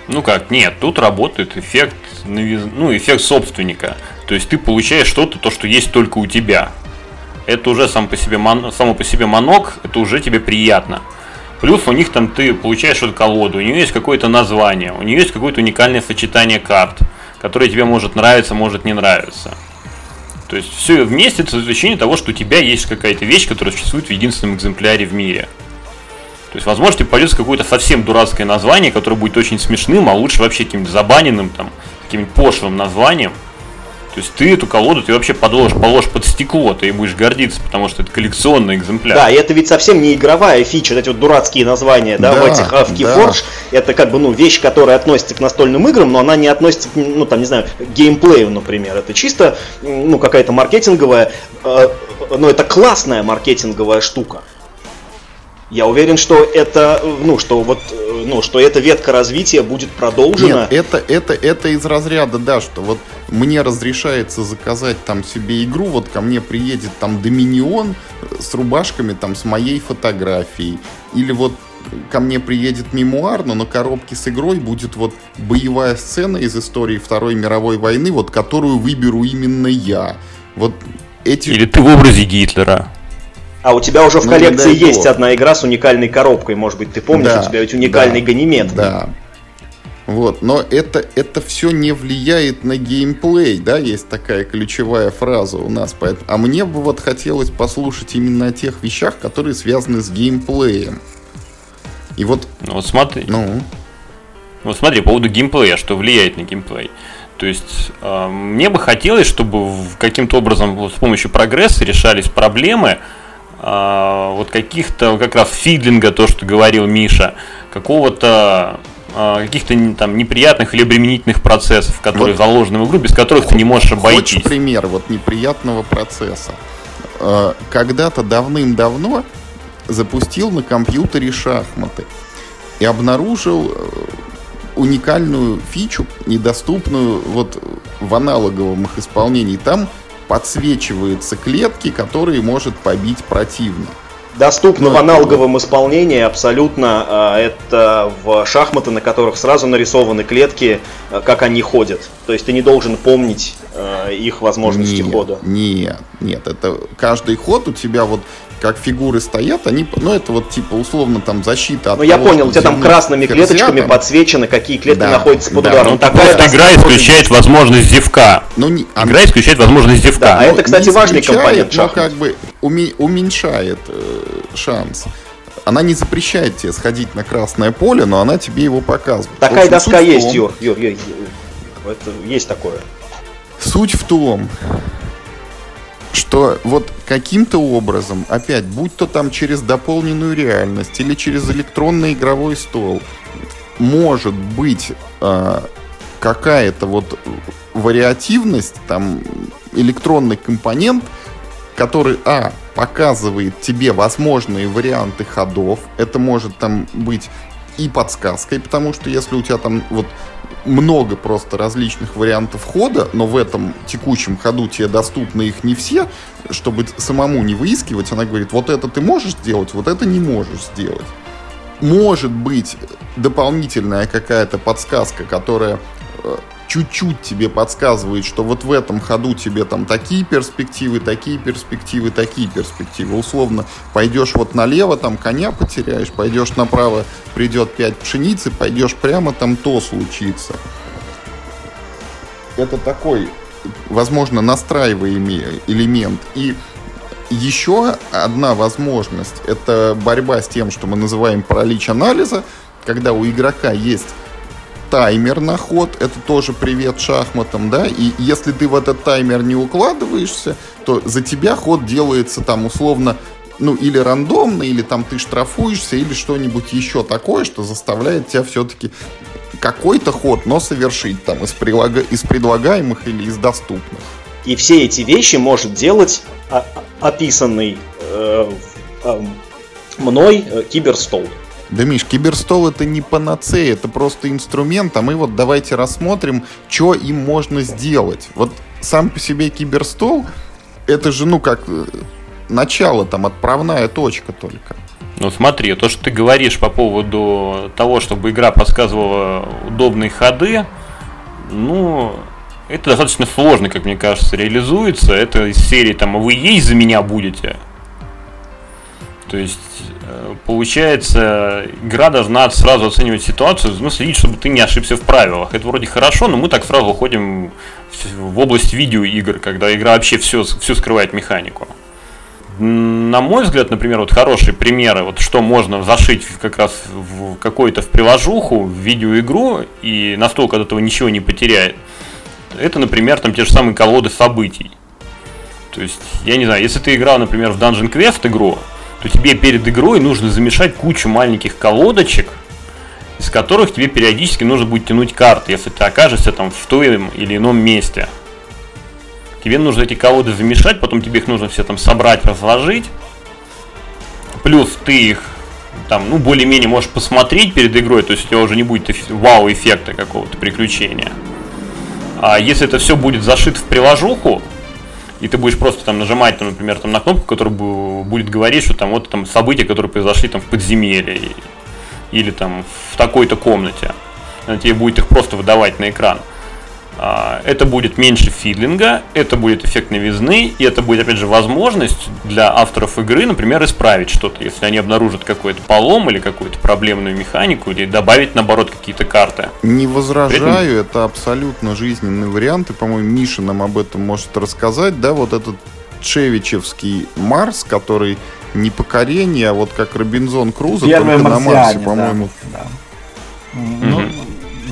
Ну как, нет, тут работает эффект, ну, эффект собственника. То есть ты получаешь что-то, то, что есть только у тебя. Это уже сам по себе, само по себе манок, это уже тебе приятно. Плюс у них там ты получаешь эту колоду, у нее есть какое-то название, у нее есть какое-то уникальное сочетание карт, которое тебе может нравиться, может не нравиться. То есть все вместе это ощущение того, что у тебя есть какая-то вещь, которая существует в единственном экземпляре в мире. То есть, возможно, тебе пойдется какое-то совсем дурацкое название, которое будет очень смешным, а лучше вообще каким-нибудь забаненным, там, каким-нибудь пошлым названием. То есть ты эту колоду ты вообще подложишь, положишь под стекло, ты и будешь гордиться, потому что это коллекционный экземпляр. Да, и это ведь совсем не игровая фича, вот эти вот дурацкие названия, да, да в этих в Keyforge. Да. Это как бы, ну, вещь, которая относится к настольным играм, но она не относится, ну, там, не знаю, к геймплею, например. Это чисто, ну, какая-то маркетинговая, э, ну, это классная маркетинговая штука. Я уверен, что это, ну, что вот, ну, что эта ветка развития будет продолжена. Нет, это, это, это из разряда, да, что вот мне разрешается заказать там себе игру, вот ко мне приедет там Доминион с рубашками там с моей фотографией. Или вот ко мне приедет мемуар, но на коробке с игрой будет вот боевая сцена из истории Второй мировой войны, вот которую выберу именно я. Вот эти... Или ты в образе Гитлера. А у тебя уже в ну, коллекции есть одна игра с уникальной коробкой, может быть, ты помнишь, да, у тебя ведь уникальный да, ганимед. Да. Вот, но это, это все не влияет на геймплей, да, есть такая ключевая фраза у нас. Поэтому, а мне бы вот хотелось послушать именно о тех вещах, которые связаны с геймплеем. И вот... Ну вот смотри. Ну? Вот смотри, по поводу геймплея, что влияет на геймплей. То есть э, мне бы хотелось, чтобы каким-то образом вот, с помощью прогресса решались проблемы, а, вот каких-то как раз фидлинга, то, что говорил Миша, какого-то а, каких-то там неприятных или обременительных процессов, которые вот заложены в игру, без которых ты не можешь обойтись. Хочешь пример вот неприятного процесса? А, когда-то давным-давно запустил на компьютере шахматы и обнаружил э, уникальную фичу, недоступную вот в аналоговом их исполнении. Там подсвечиваются клетки, которые может побить противник. Доступно ну, в аналоговом исполнении абсолютно. А, это в шахматы, на которых сразу нарисованы клетки, а, как они ходят. То есть ты не должен помнить а, их возможности нет, хода. Нет, нет, это каждый ход у тебя вот как фигуры стоят, они, ну это вот типа условно там защита от Ну я понял, у тебя там красными клеточками там... подсвечено, какие клетки да, находятся под да, ударом. Ну, такая игра исключает возможность зевка. Ну, не, игра исключает возможность зевка. Да, а это, кстати, важный компонент но как бы уменьшает э, шанс. Она не запрещает тебе сходить на красное поле, но она тебе его показывает. Такая доска есть, Юр, Юр, Юр, Юр. Это есть такое. Суть в том, что вот каким-то образом, опять, будь то там через дополненную реальность или через электронный игровой стол, может быть э, какая-то вот вариативность, там электронный компонент, который, а, показывает тебе возможные варианты ходов. Это может там быть и подсказкой, потому что если у тебя там вот много просто различных вариантов хода, но в этом текущем ходу тебе доступны их не все, чтобы самому не выискивать, она говорит, вот это ты можешь сделать, вот это не можешь сделать. Может быть дополнительная какая-то подсказка, которая э, чуть-чуть тебе подсказывает, что вот в этом ходу тебе там такие перспективы, такие перспективы, такие перспективы. Условно, пойдешь вот налево, там коня потеряешь, пойдешь направо, придет 5 пшеницы, пойдешь прямо, там то случится. Это такой, возможно, настраиваемый элемент. И еще одна возможность – это борьба с тем, что мы называем паралич анализа, когда у игрока есть таймер на ход, это тоже привет шахматам, да, и если ты в этот таймер не укладываешься, то за тебя ход делается там условно ну, или рандомно, или там ты штрафуешься, или что-нибудь еще такое, что заставляет тебя все-таки какой-то ход, но совершить там из, прилага... из предлагаемых или из доступных. И все эти вещи может делать описанный э, э, мной э, киберстол. Да, Миш, киберстол это не панацея, это просто инструмент, а мы вот давайте рассмотрим, что им можно сделать. Вот сам по себе киберстол, это же, ну, как э, начало, там, отправная точка только. Ну смотри, то, что ты говоришь по поводу того, чтобы игра подсказывала удобные ходы, ну, это достаточно сложно, как мне кажется, реализуется. Это из серии там «А «Вы есть за меня будете?» То есть, э, получается, игра должна сразу оценивать ситуацию, ну, следить, чтобы ты не ошибся в правилах. Это вроде хорошо, но мы так сразу уходим в область видеоигр, когда игра вообще все, все скрывает механику. На мой взгляд, например, вот хорошие примеры, вот что можно зашить как раз в какую-то в приложуху, в видеоигру, и настолько от этого ничего не потеряет. Это, например, там те же самые колоды событий. То есть, я не знаю, если ты играл, например, в Dungeon Quest игру, то тебе перед игрой нужно замешать кучу маленьких колодочек, из которых тебе периодически нужно будет тянуть карты, если ты окажешься там в том или ином месте. Тебе нужно эти колоды замешать, потом тебе их нужно все там собрать, разложить. Плюс ты их там, ну, более-менее можешь посмотреть перед игрой, то есть у тебя уже не будет вау-эффекта какого-то приключения. А если это все будет зашито в приложуху, и ты будешь просто там нажимать, там, например, там, на кнопку, которая будет говорить, что там вот там события, которые произошли там в подземелье или там в такой-то комнате. Она тебе будет их просто выдавать на экран. А, это будет меньше фидлинга, это будет эффект новизны, и это будет, опять же, возможность для авторов игры, например, исправить что-то, если они обнаружат какой-то полом или какую-то проблемную механику, или добавить, наоборот, какие-то карты. Не возражаю, этом... это абсолютно жизненный вариант, и, по-моему, Миша нам об этом может рассказать, да, вот этот Чевичевский Марс, который не покорение, а вот как Робинзон Крузо, только на Марсе, по-моему. Да, да. Ну,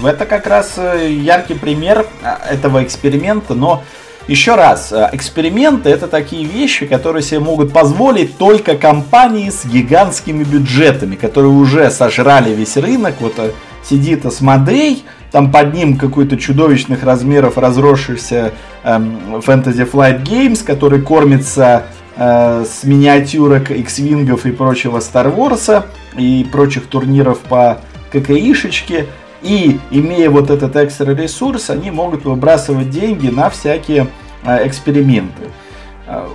это как раз э, яркий пример а, этого эксперимента, но еще раз, э, эксперименты это такие вещи, которые себе могут позволить только компании с гигантскими бюджетами, которые уже сожрали весь рынок. Вот э, сидит Асмодей, там под ним какой-то чудовищных размеров разросшийся эм, Fantasy Flight Games, который кормится э, с миниатюрок X-Wingов и прочего Star Wars и прочих турниров по ККИшечке. И имея вот этот экстра ресурс, они могут выбрасывать деньги на всякие э, эксперименты. Э,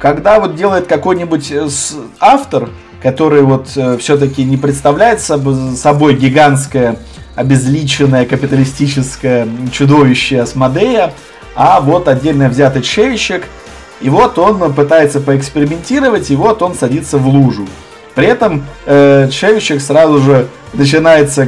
когда вот делает какой-нибудь э, автор, который вот все-таки не представляет собой гигантское обезличенное капиталистическое чудовище Асмодея, а вот отдельно взятый чевичек, и вот он пытается поэкспериментировать, и вот он садится в лужу. При этом э, Чевичек сразу же начинается,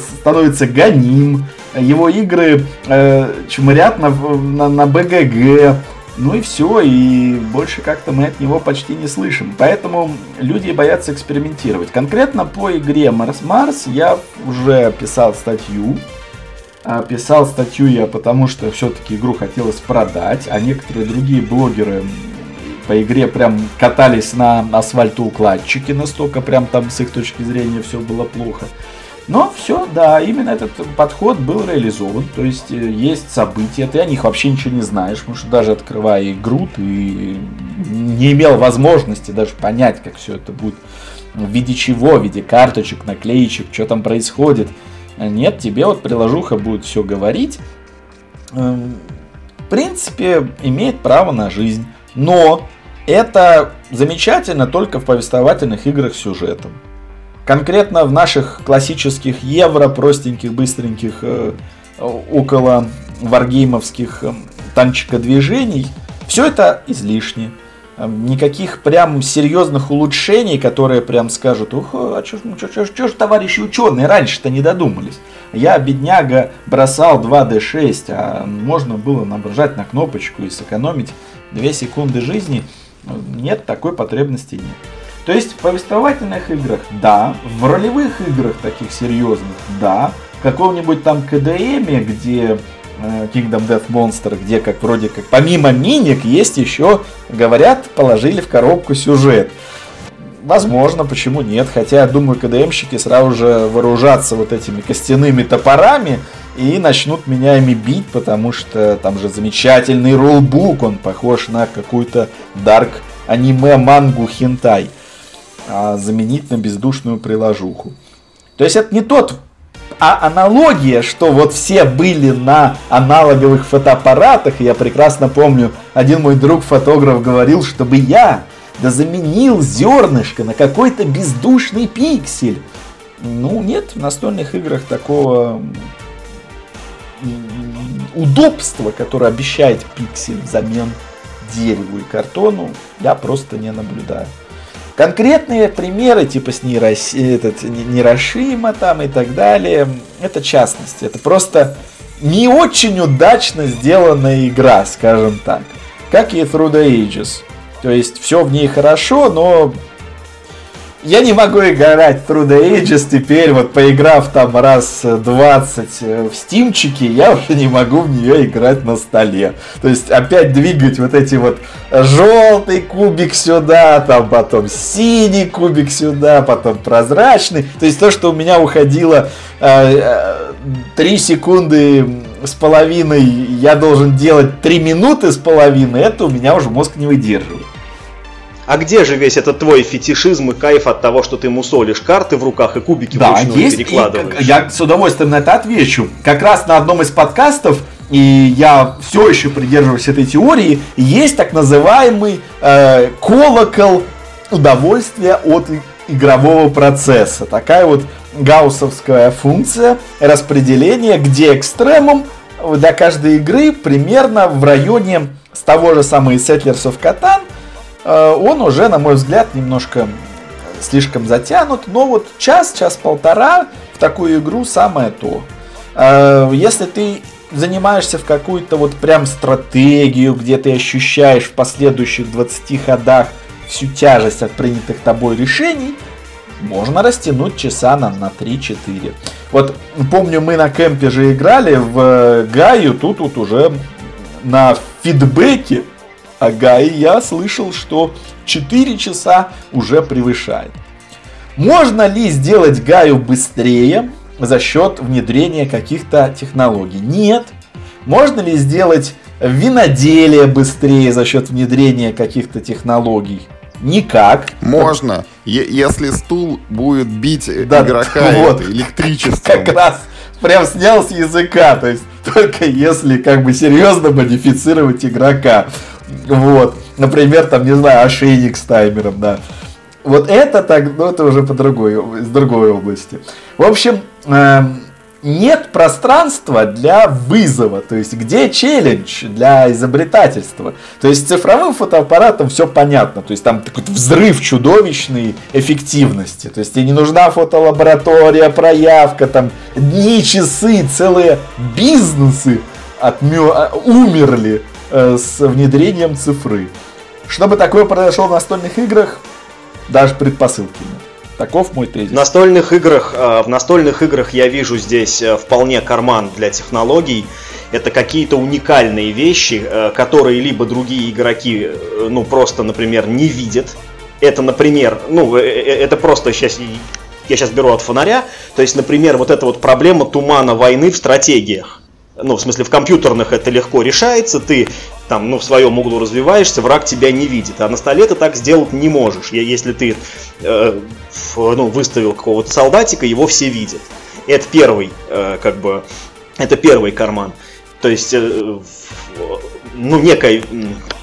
становится гоним, его игры э, чмырят на, на, на БГГ, ну и все, и больше как-то мы от него почти не слышим. Поэтому люди боятся экспериментировать. Конкретно по игре Марс Марс я уже писал статью. А, писал статью я потому, что все-таки игру хотелось продать, а некоторые другие блогеры по игре прям катались на асфальтоукладчике, настолько прям там с их точки зрения все было плохо. Но все, да, именно этот подход был реализован. То есть э, есть события, ты о них вообще ничего не знаешь, потому что даже открывая игру, ты не имел возможности даже понять, как все это будет. В виде чего, в виде карточек, наклеечек, что там происходит. Нет, тебе вот приложуха будет все говорить. Эм, в принципе, имеет право на жизнь. Но это замечательно только в повествовательных играх с сюжетом. Конкретно в наших классических евро, простеньких, быстреньких, э, около варгеймовских э, танчика движений, все это излишне. Э, никаких прям серьезных улучшений, которые прям скажут, ух, а что ж товарищи ученые раньше-то не додумались. Я, бедняга, бросал 2D6, а можно было нажать на кнопочку и сэкономить 2 секунды жизни – Нет, такой потребности нет. То есть в повествовательных играх, да, в ролевых играх таких серьезных, да, в каком-нибудь там КДМе, где э, Kingdom Death Monster, где как вроде как помимо миник есть еще, говорят, положили в коробку сюжет. Возможно, почему нет. Хотя, я думаю, КДМщики сразу же вооружатся вот этими костяными топорами и начнут меня ими бить, потому что там же замечательный рулбук, он похож на какую-то дарк аниме, мангу, хентай. А заменить на бездушную приложуху. То есть это не тот а аналогия, что вот все были на аналоговых фотоаппаратах, я прекрасно помню, один мой друг фотограф говорил, чтобы я да заменил зернышко на какой-то бездушный пиксель. Ну, нет, в настольных играх такого удобства, которое обещает пиксель взамен дереву и картону, я просто не наблюдаю. Конкретные примеры, типа с Нейрос... этот, Нейрошима там и так далее, это частности. Это просто не очень удачно сделанная игра, скажем так. Как и Through the Ages. То есть все в ней хорошо, но я не могу играть Through the Ages теперь, вот поиграв там раз 20 э, в стимчике, я уже не могу в нее играть на столе. То есть опять двигать вот эти вот желтый кубик сюда, там потом синий кубик сюда, потом прозрачный. То есть то, что у меня уходило э, э, 3 секунды с половиной, я должен делать 3 минуты с половиной, это у меня уже мозг не выдерживает. А где же весь этот твой фетишизм и кайф от того, что ты мусолишь карты в руках и кубики да, вручную есть, перекладываешь? И, я с удовольствием на это отвечу. Как раз на одном из подкастов и я все еще придерживаюсь этой теории, есть так называемый э, колокол удовольствия от игрового процесса. Такая вот гауссовская функция распределения, где экстремум для каждой игры примерно в районе с того же самого Settlers of Catan он уже, на мой взгляд, немножко слишком затянут. Но вот час, час-полтора в такую игру самое то. Э, если ты занимаешься в какую-то вот прям стратегию, где ты ощущаешь в последующих 20 ходах всю тяжесть от принятых тобой решений, можно растянуть часа на, на 3-4. Вот помню, мы на кемпе же играли в Гаю, тут вот уже на фидбэке Ага, и я слышал, что 4 часа уже превышает. Можно ли сделать Гаю быстрее за счет внедрения каких-то технологий? Нет. Можно ли сделать виноделие быстрее за счет внедрения каких-то технологий? Никак. Можно, если стул будет бить да, игрока вот, электричеством. Как раз прям снял с языка, то есть только если как бы серьезно модифицировать игрока. Вот. Например, там, не знаю, ошейник с таймером, да. Вот это так, ну это уже по другой, из другой области. В общем, э, нет пространства для вызова, то есть где челлендж для изобретательства. То есть цифровым фотоаппаратом все понятно, то есть там такой взрыв чудовищной эффективности. То есть тебе не нужна фотолаборатория, проявка, там дни, часы, целые бизнесы отмё... Умерли с внедрением цифры. Чтобы такое произошло в настольных играх, даже предпосылки нет. Таков мой тезис. В настольных играх, э, в настольных играх я вижу здесь э, вполне карман для технологий. Это какие-то уникальные вещи, которые либо другие игроки, ну просто, например, не видят. Это, например, ну это просто сейчас я сейчас беру от фонаря. То есть, например, вот эта вот проблема тумана войны в стратегиях ну, в смысле, в компьютерных это легко решается, ты там, ну, в своем углу развиваешься, враг тебя не видит. А на столе ты так сделать не можешь. Если ты э, ну, выставил какого-то солдатика, его все видят. Это первый, э, как бы, это первый карман. То есть, э, ну, некая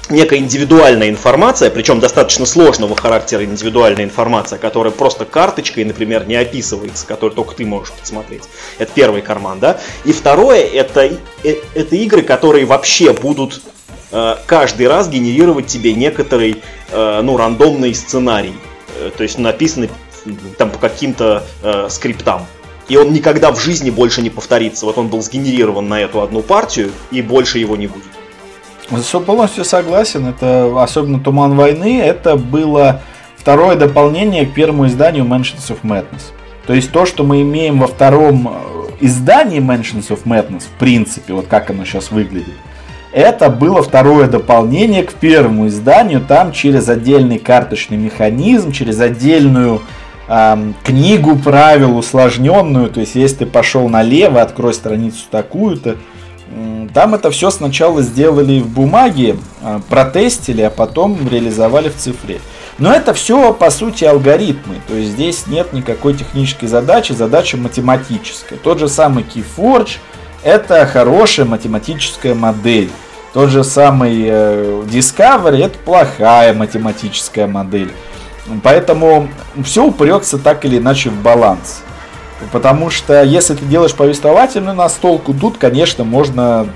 некая индивидуальная информация, причем достаточно сложного характера индивидуальная информация, которая просто карточкой, например, не описывается, которую только ты можешь посмотреть. Это первый карман, да. И второе, это, э, это игры, которые вообще будут э, каждый раз генерировать тебе некоторый, э, ну, рандомный сценарий. То есть написанный там по каким-то скриптам. И он никогда в жизни больше не повторится. Вот он был сгенерирован на эту одну партию, и больше его не будет. Полностью согласен. Это особенно Туман войны. Это было второе дополнение к первому изданию Mansions of Madness. То есть то, что мы имеем во втором э, издании Mansions of Madness, в принципе, вот как оно сейчас выглядит, это было второе дополнение к первому изданию. Там через отдельный карточный механизм, через отдельную эм, книгу правил усложненную. То есть, если ты пошел налево, открой страницу такую-то. Там это все сначала сделали в бумаге, э, протестили, а потом реализовали в цифре. Но это все, по сути, алгоритмы. То есть здесь нет никакой технической задачи, задача математическая. Тот же самый Keyforge – это хорошая математическая модель. Тот же самый э, Discovery – это плохая математическая модель. Поэтому все упрется так или иначе в баланс. Потому что если ты делаешь повествовательную настолку, тут, конечно, можно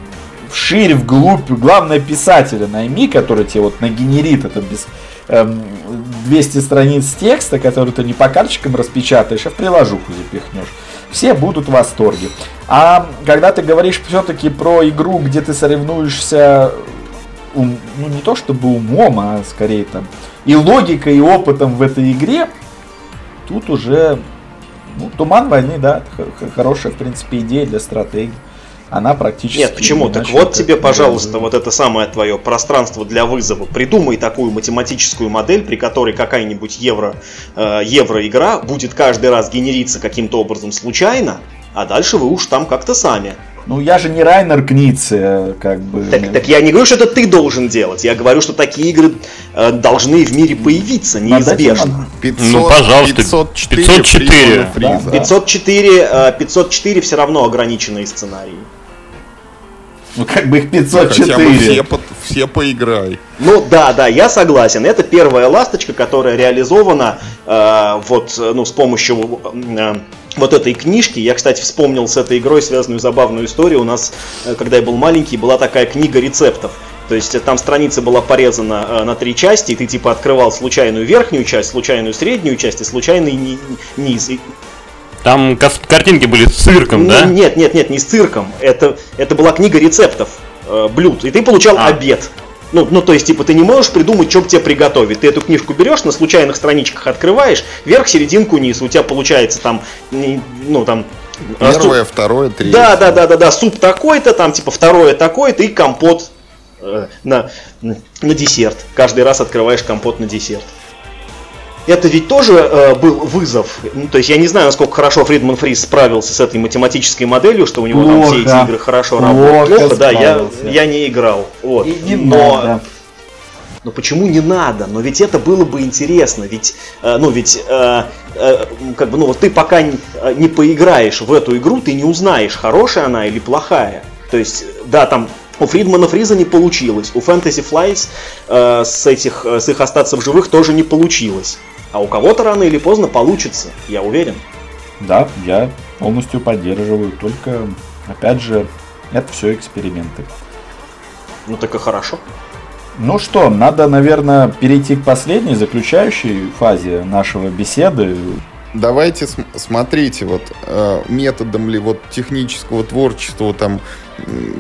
вширь, вглубь. Главное, писателя найми, который тебе вот нагенерит это без, 200 эм, страниц текста, который ты не по карточкам распечатаешь, а в приложуху запихнешь. Все будут в восторге. А когда ты говоришь все-таки про игру, где ты соревнуешься, ум, ну не то чтобы умом, а скорее там и логикой, и опытом в этой игре, тут уже ну, Туман войны, да, хорошая, в принципе, идея для стратегии она практически... Нет, почему? Так вот тебе, пожалуйста, вот это самое твое пространство для вызова. Придумай такую математическую модель, при которой какая-нибудь евро, э, евро-игра будет каждый раз генериться каким-то образом случайно, а дальше вы уж там как-то сами. Ну, я же не Райнер Книце, как бы. Так, так я не говорю, что это ты должен делать. Я говорю, что такие игры э, должны в мире появиться неизбежно. 500, ну, пожалуйста, 504. 504, да, 504, 504 все равно ограниченные сценарии. Ну, как бы их 504. Хотя бы все, по, все поиграй. Ну, да, да, я согласен. Это первая ласточка, которая реализована э, вот, ну, с помощью э, вот этой книжки. Я, кстати, вспомнил с этой игрой связанную забавную историю. У нас, э, когда я был маленький, была такая книга рецептов. То есть э, там страница была порезана э, на три части, и ты типа открывал случайную верхнюю часть, случайную среднюю часть и случайный ни- низ. Там картинки были с цирком, да? Нет, нет, нет, не с цирком. Это, это была книга рецептов э, блюд. И ты получал а. обед. Ну, ну, то есть, типа, ты не можешь придумать, что тебе приготовить. Ты эту книжку берешь, на случайных страничках открываешь, вверх, серединку, низ. У тебя получается там, ну, там... А, Первое, суп... второе, третье. Да, да, да, да, да, суп такой-то, там, типа, второе такой-то и компот э, на, на десерт. Каждый раз открываешь компот на десерт это ведь тоже э, был вызов. Ну, то есть я не знаю, насколько хорошо Фридман Фрис справился с этой математической моделью, что у него плохо, там все эти игры хорошо плохо работают. Плохо, да, я, я не играл. Вот. И не Но, надо. Но почему не надо? Но ведь это было бы интересно. Ведь, э, ну, ведь, э, э, как бы, ну, вот ты пока не, э, не поиграешь в эту игру, ты не узнаешь, хорошая она или плохая. То есть, да, там у Фридмана Фриза не получилось. У Fantasy Flies э, с, этих, с их остаться в живых тоже не получилось. А у кого-то рано или поздно получится, я уверен. Да, я полностью поддерживаю. Только, опять же, это все эксперименты. Ну так и хорошо. Ну что, надо, наверное, перейти к последней, заключающей фазе нашего беседы. Давайте смотрите, вот э, методом ли вот технического творчества, там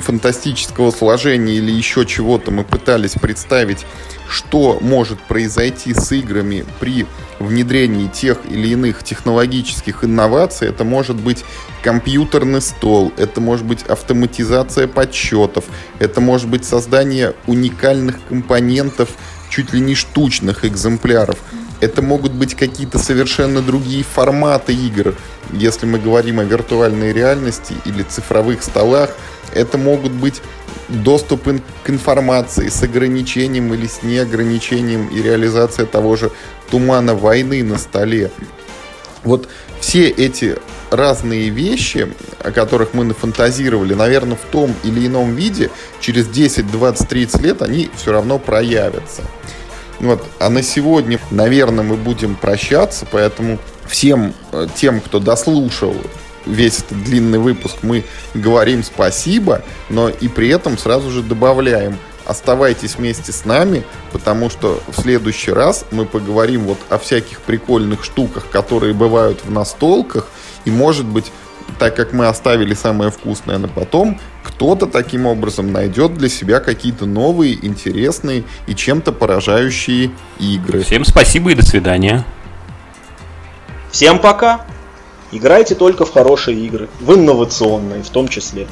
фантастического сложения или еще чего-то мы пытались представить что может произойти с играми при внедрении тех или иных технологических инноваций. Это может быть компьютерный стол, это может быть автоматизация подсчетов, это может быть создание уникальных компонентов, чуть ли не штучных экземпляров. Это могут быть какие-то совершенно другие форматы игр. Если мы говорим о виртуальной реальности или цифровых столах, это могут быть доступ к информации с ограничением или с неограничением и реализация того же тумана войны на столе. Вот все эти разные вещи, о которых мы нафантазировали, наверное, в том или ином виде, через 10, 20, 30 лет они все равно проявятся. Вот. А на сегодня, наверное, мы будем прощаться, поэтому всем э, тем, кто дослушал весь этот длинный выпуск мы говорим спасибо, но и при этом сразу же добавляем оставайтесь вместе с нами, потому что в следующий раз мы поговорим вот о всяких прикольных штуках, которые бывают в настолках, и может быть так как мы оставили самое вкусное на потом, кто-то таким образом найдет для себя какие-то новые, интересные и чем-то поражающие игры. Всем спасибо и до свидания. Всем пока! Играйте только в хорошие игры, в инновационные в том числе.